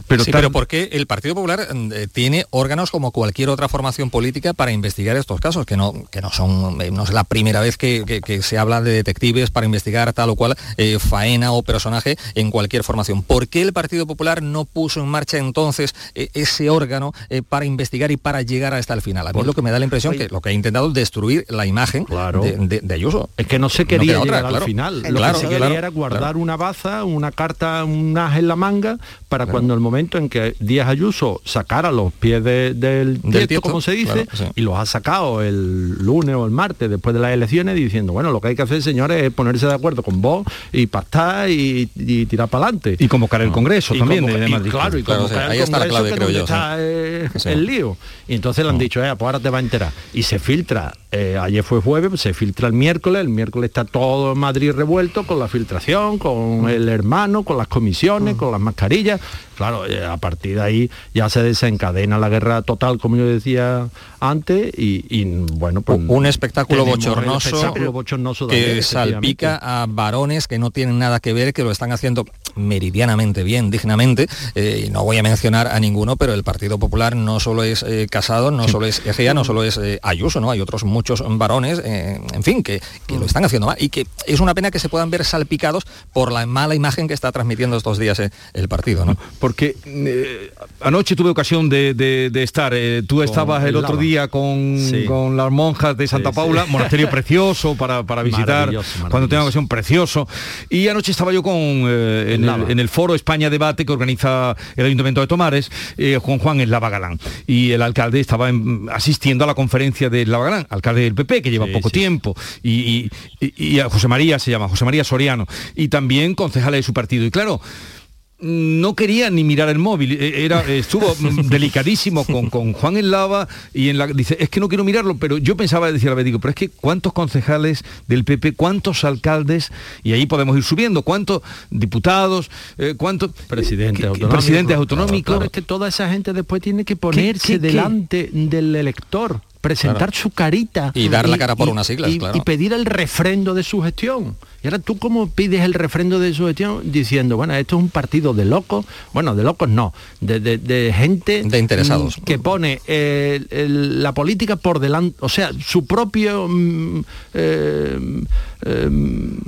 Pero, sí, pero porque el Partido Popular mm, eh, tiene órganos como cualquier otra formación política para investigar estos casos, que no, que no son, eh, no es la primera vez que, se habla de detectives para investigar tal o cual eh, faena o personaje en cualquier formación. ¿Por qué el Partido Popular no puso en marcha entonces ese órgano para investigar y para llegar hasta el final? A mí es lo que me da la impresión que lo que ha intentado destruir la imagen de, Ayuso. Es que no se quería llegar al final. Lo que se quería era guardar una baza, una carta, un as en la manga para cuando el momento en que Díaz Ayuso sacara los pies del, del como se dice, y los ha sacado el lunes o el martes después de las elecciones diciendo, bueno, lo que hay que hacer, señores, es ponerse de acuerdo con vos y pactar y, tirar para adelante. Y convocar el Congreso también claro, y convocar el Congreso, que está eh, el lío. Y entonces le han dicho, eh, pues ahora te va a enterar. Y se filtra, eh, ayer fue jueves, se filtra el miércoles, el miércoles está todo Madrid revuelto con la filtración, con el hermano, con las comisiones, con las mascarillas. Claro, eh, a partir de ahí ya se desencadena la guerra total, como yo decía antes, y, bueno, pues... Un espectáculo bochornoso, que salpica a varones que no tienen nada que ver, que lo están haciendo meridianamente bien, dignamente. Eh, no voy a mencionar a ninguno, pero el Partido Popular no solo es eh, Casado, no solo es Egea, no solo es Ayuso, ¿no? Hay otros muchos varones, en fin, que, lo están haciendo mal y que es una pena que se puedan ver salpicados por la mala imagen que está transmitiendo estos días el partido, ¿no? porque eh, anoche tuve ocasión de, estar, eh, tú estabas el otro día con, con, las monjas de Santa Paula, monasterio precioso para, visitar, cuando tenga ocasión precioso, y anoche estaba yo con eh, en, el, foro España Debate que organiza el Ayuntamiento de Tomares, con Juan en Galán, y el alcalde estaba asistiendo a la conferencia de Galán, alcalde del PP, que lleva poco tiempo, y, y, a José María se llama, José María Soriano, y también concejales de su partido, y claro, no quería ni mirar el móvil, e, era, estuvo delicadísimo con, con Juan en Lava y en la dice, es que no quiero mirarlo, pero yo pensaba decir a digo, pero es que cuántos concejales del PP, cuántos alcaldes, y ahí podemos ir subiendo, cuántos diputados, eh, cuántos presidentes autonómicos. Presidentes autonómicos. es que toda esa gente después tiene que ponerse delante del elector presentar su carita y dar la cara por unas siglas y, y, pedir el refrendo de su gestión. Y ahora tú cómo pides el refrendo de su gestión diciendo bueno esto es un partido de locos bueno de locos no de, gente de interesados. que pone eh, la política por delante o sea su propio mm, eh, em,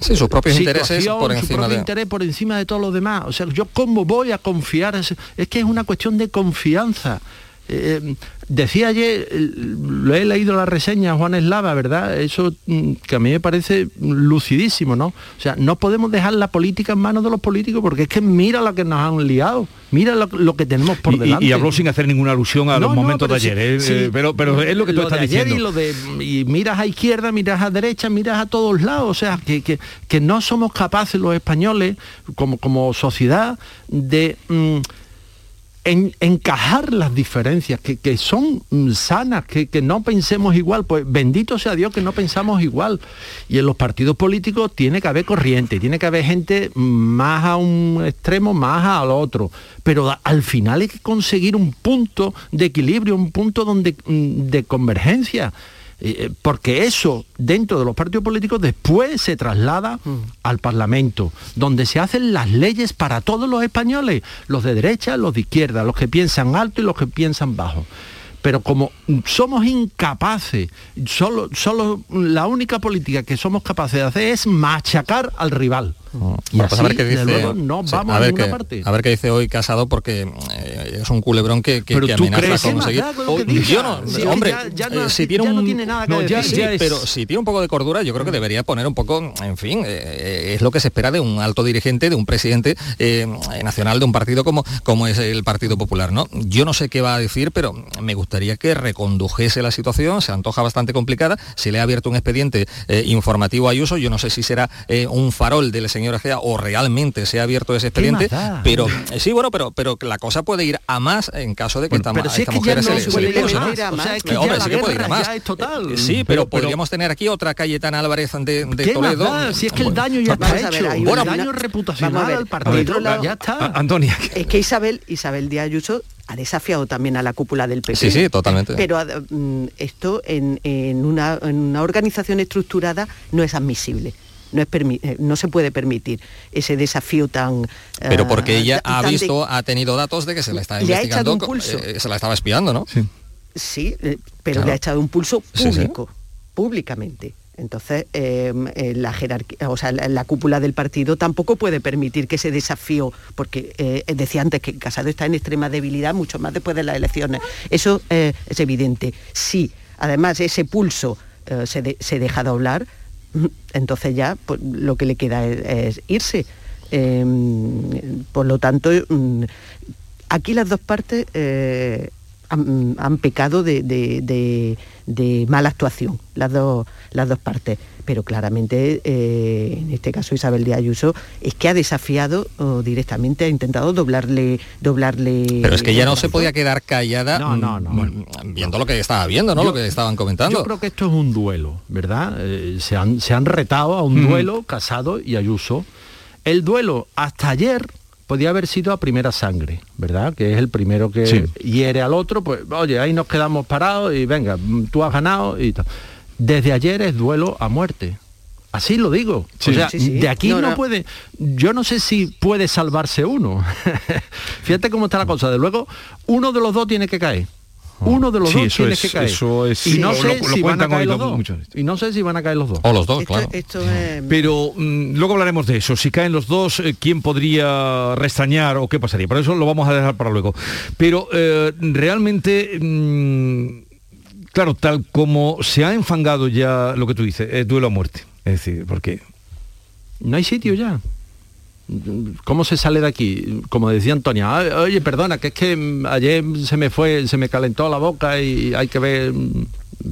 Sí, sus propios intereses por encima su propio de... interés por encima de todos los demás. O sea, yo cómo voy a confiar, es que es una cuestión de confianza. Eh, decía ayer, lo he leído la reseña, Juan Eslava, ¿verdad? Eso mm, que a mí me parece lucidísimo, ¿no? O sea, no podemos dejar la política en manos de los políticos porque es que mira lo que nos han liado, mira lo, que tenemos por delante. Y, habló sin hacer ninguna alusión a los momentos de ayer, ¿eh? Eh, pero, pero es lo que tú estás diciendo. Y, lo de, y miras a izquierda, miras a derecha, miras a todos lados, o sea, que, que, no somos capaces los españoles como, como sociedad de... Mm, en, encajar las diferencias que, son mm, sanas, que, no pensemos igual, pues bendito sea Dios que no pensamos igual. Y en los partidos políticos tiene que haber corriente, tiene que haber gente más a un extremo, más al otro. Pero al final hay que conseguir un punto de equilibrio, un punto donde, mm, de convergencia. Eh, eh, porque eso dentro de los partidos políticos después se traslada mm. al Parlamento, donde se hacen las leyes para todos los españoles, los de derecha, los de izquierda, los que piensan alto y los que piensan bajo pero como somos incapaces, solo, solo la única política que somos capaces de hacer es machacar al rival. Y pues a ver qué dice, no vamos a, ver qué, parte. A ver qué dice hoy Casado porque es un culebrón que, que, que amenaza con conseguir. yo no, hombre, si tiene un nada que pero si tiene un poco de cordura, yo creo que debería poner un poco, en fin, eh, es lo que se espera de un alto dirigente, de un presidente eh, nacional de un partido como como es el Partido Popular, ¿no? Yo no sé qué va a decir, pero me gustaría que recondujese la situación, se antoja bastante complicada, se le ha abierto un expediente informativo a Ayuso, yo no sé si será un farol del señora Gea o realmente se ha abierto ese expediente, pero eh, sí, bueno, pero pero la cosa puede ir a más en caso de que esta, pero si esta mujer se, se, le impulse, ¿no? Hombre, sí que puede ir a más. Total. Eh, sí, pero, podríamos tener aquí otra Cayetana Álvarez de, de Toledo. Si es que el daño ya está hecho. Bueno, daño reputacional al partido. Ya está. Antonia. Es que Isabel, Isabel Díaz Ayuso ha desafiado también a la cúpula del PP. Sí, sí, totalmente. Pero mm, esto en, en, una, en una organización estructurada no es admisible no, es eh, no se puede permitir ese desafío tan... Pero porque eh, ella ha visto, ha tenido datos de que se la está investigando, eh, se la estaba espiando, ¿no? Sí, pero le ha echado un pulso público, públicamente. Entonces, la jerarquía, o sea, la, cúpula del partido tampoco puede permitir que ese desafío, porque decía antes que Casado está en extrema debilidad, mucho más después de las elecciones. Eso es evidente. Sí, además ese pulso se, se, deja doblar, entonces ya pues, lo que le queda es, irse. Em, por lo tanto, mm, aquí las dos partes eh, han, pecado de, mala actuación, las dos, las dos partes. Pero claramente, eh, en este caso Isabel de Ayuso, es que ha desafiado directamente, ha intentado doblarle, doblarle. Pero es que ya no se podía quedar callada no, no, no, mm, viendo lo que estaba viendo, ¿no? lo que estaban comentando. Yo creo que esto es un duelo, ¿verdad? Eh, se, han, se han retado a un duelo, Casado y Ayuso. El duelo hasta ayer podía haber sido a primera sangre, ¿verdad? Que es el primero que hiere al otro, pues oye, ahí nos quedamos parados y venga, tú has ganado y tal. Desde ayer es duelo a muerte. Así lo digo. O sea, de aquí no, puede. Yo no sé si puede salvarse uno. Fíjate cómo está la cosa. De luego, uno de los dos tiene que caer. Uno de los dos tiene que caer. y no sé si van a caer los dos. Y no sé si van a caer los dos. O los dos, claro. Pero mm, luego hablaremos de eso. Si caen los dos, eh, ¿quién podría restañar o qué pasaría? Por eso lo vamos a dejar para luego. Pero eh, realmente... Mm, claro, tal como se ha enfangado ya lo que tú dices, es duelo a muerte. Es decir, porque no hay sitio ya. ¿Cómo se sale de aquí? Como decía Antonia, oye, perdona, que es que ayer se me fue, se me calentó la boca y hay que ver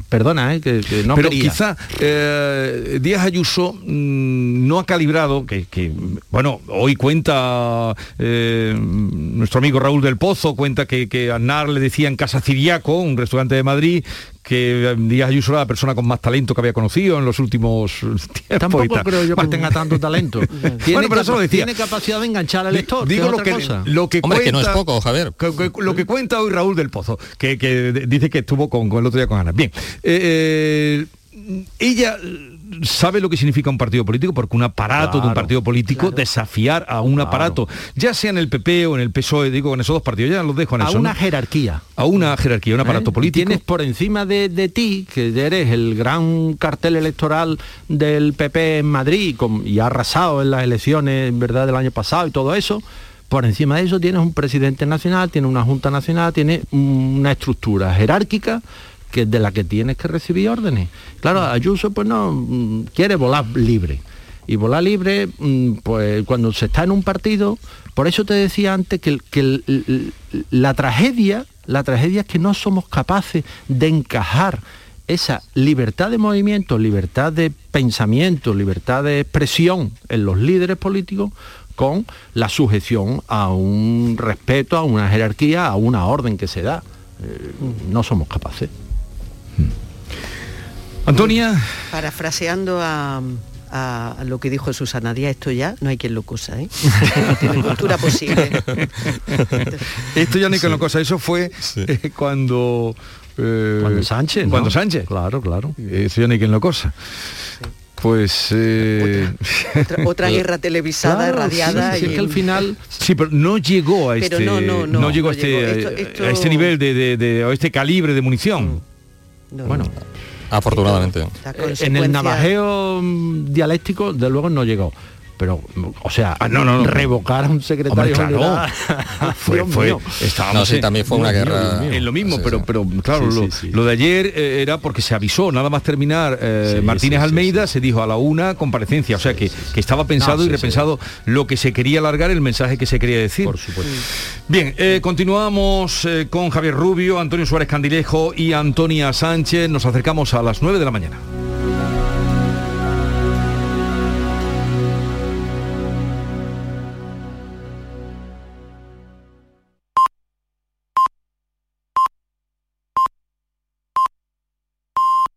perdona, ¿eh? que, no Pero quizá eh, Díaz Ayuso mm, no ha calibrado, que, bueno, hoy cuenta eh, nuestro amigo Raúl del Pozo, cuenta que, que Aznar le decía en Casa Ciriaco, un restaurante de Madrid, que Díaz Ayuso era la persona con más talento que había conocido en los últimos tiempos. Tampoco creo yo que tenga tanto talento. tiene, bueno, pero decía. tiene capacidad de enganchar al lector. Digo lo, que, lo que cuenta, que no es poco, Javier. lo que cuenta hoy Raúl del Pozo, que, dice que estuvo con, el otro día con Ana. Bien, eh, eh, ella sabe lo que significa un partido político, porque un aparato de un partido político, desafiar a un aparato, ya sea en el PP o en el PSOE, digo, en esos dos partidos, ya los dejo en a eso. A una jerarquía. A una jerarquía, un aparato ¿Eh? político. Tienes por encima de, ti, que eres el gran cartel electoral del PP en Madrid y ha arrasado en las elecciones, ¿verdad?, del año pasado y todo eso, Por encima de eso tienes un presidente nacional, tienes una junta nacional, tienes una estructura jerárquica que de la que tienes que recibir órdenes. Claro, Ayuso pues no mm, quiere volar libre. Y volar libre, mm, pues cuando se está en un partido, por eso te decía antes que, que la tragedia, la tragedia es que no somos capaces de encajar esa libertad de movimiento, libertad de pensamiento, libertad de expresión en los líderes políticos con la sujeción a un respeto, a una jerarquía, a una orden que se da. Eh, no somos capaces. Antonia. Parafraseando a, lo que dijo Susana Díaz, esto ya no hay quien lo cosa, ¿eh? Tiene cultura posible. esto ya no hay quien lo cosa, eso fue eh, cuando... Eh, cuando Sánchez, Cuando Sánchez. Claro, claro. Eso ya no hay quien lo cosa. Pues otra, guerra televisada, radiada. y es que al final. Sí, pero no llegó a este. No, llegó a este, a este nivel de, de, a este calibre de munición. Bueno. Afortunadamente. Eh, en el navajeo dialéctico, de luego no llegó pero o sea ah, no, no, revocar a un secretario general. Fue, fue no, sí, también fue una guerra. En lo mismo pero pero claro lo, de ayer eh, era porque se avisó nada más terminar eh, Martínez Almeida se dijo a la una comparecencia o sea que, que estaba pensado y repensado lo que se quería alargar el mensaje que se quería decir. Por supuesto. Bien eh, continuamos con Javier Rubio Antonio Suárez Candilejo y Antonia Sánchez. Nos acercamos a las 9 de la mañana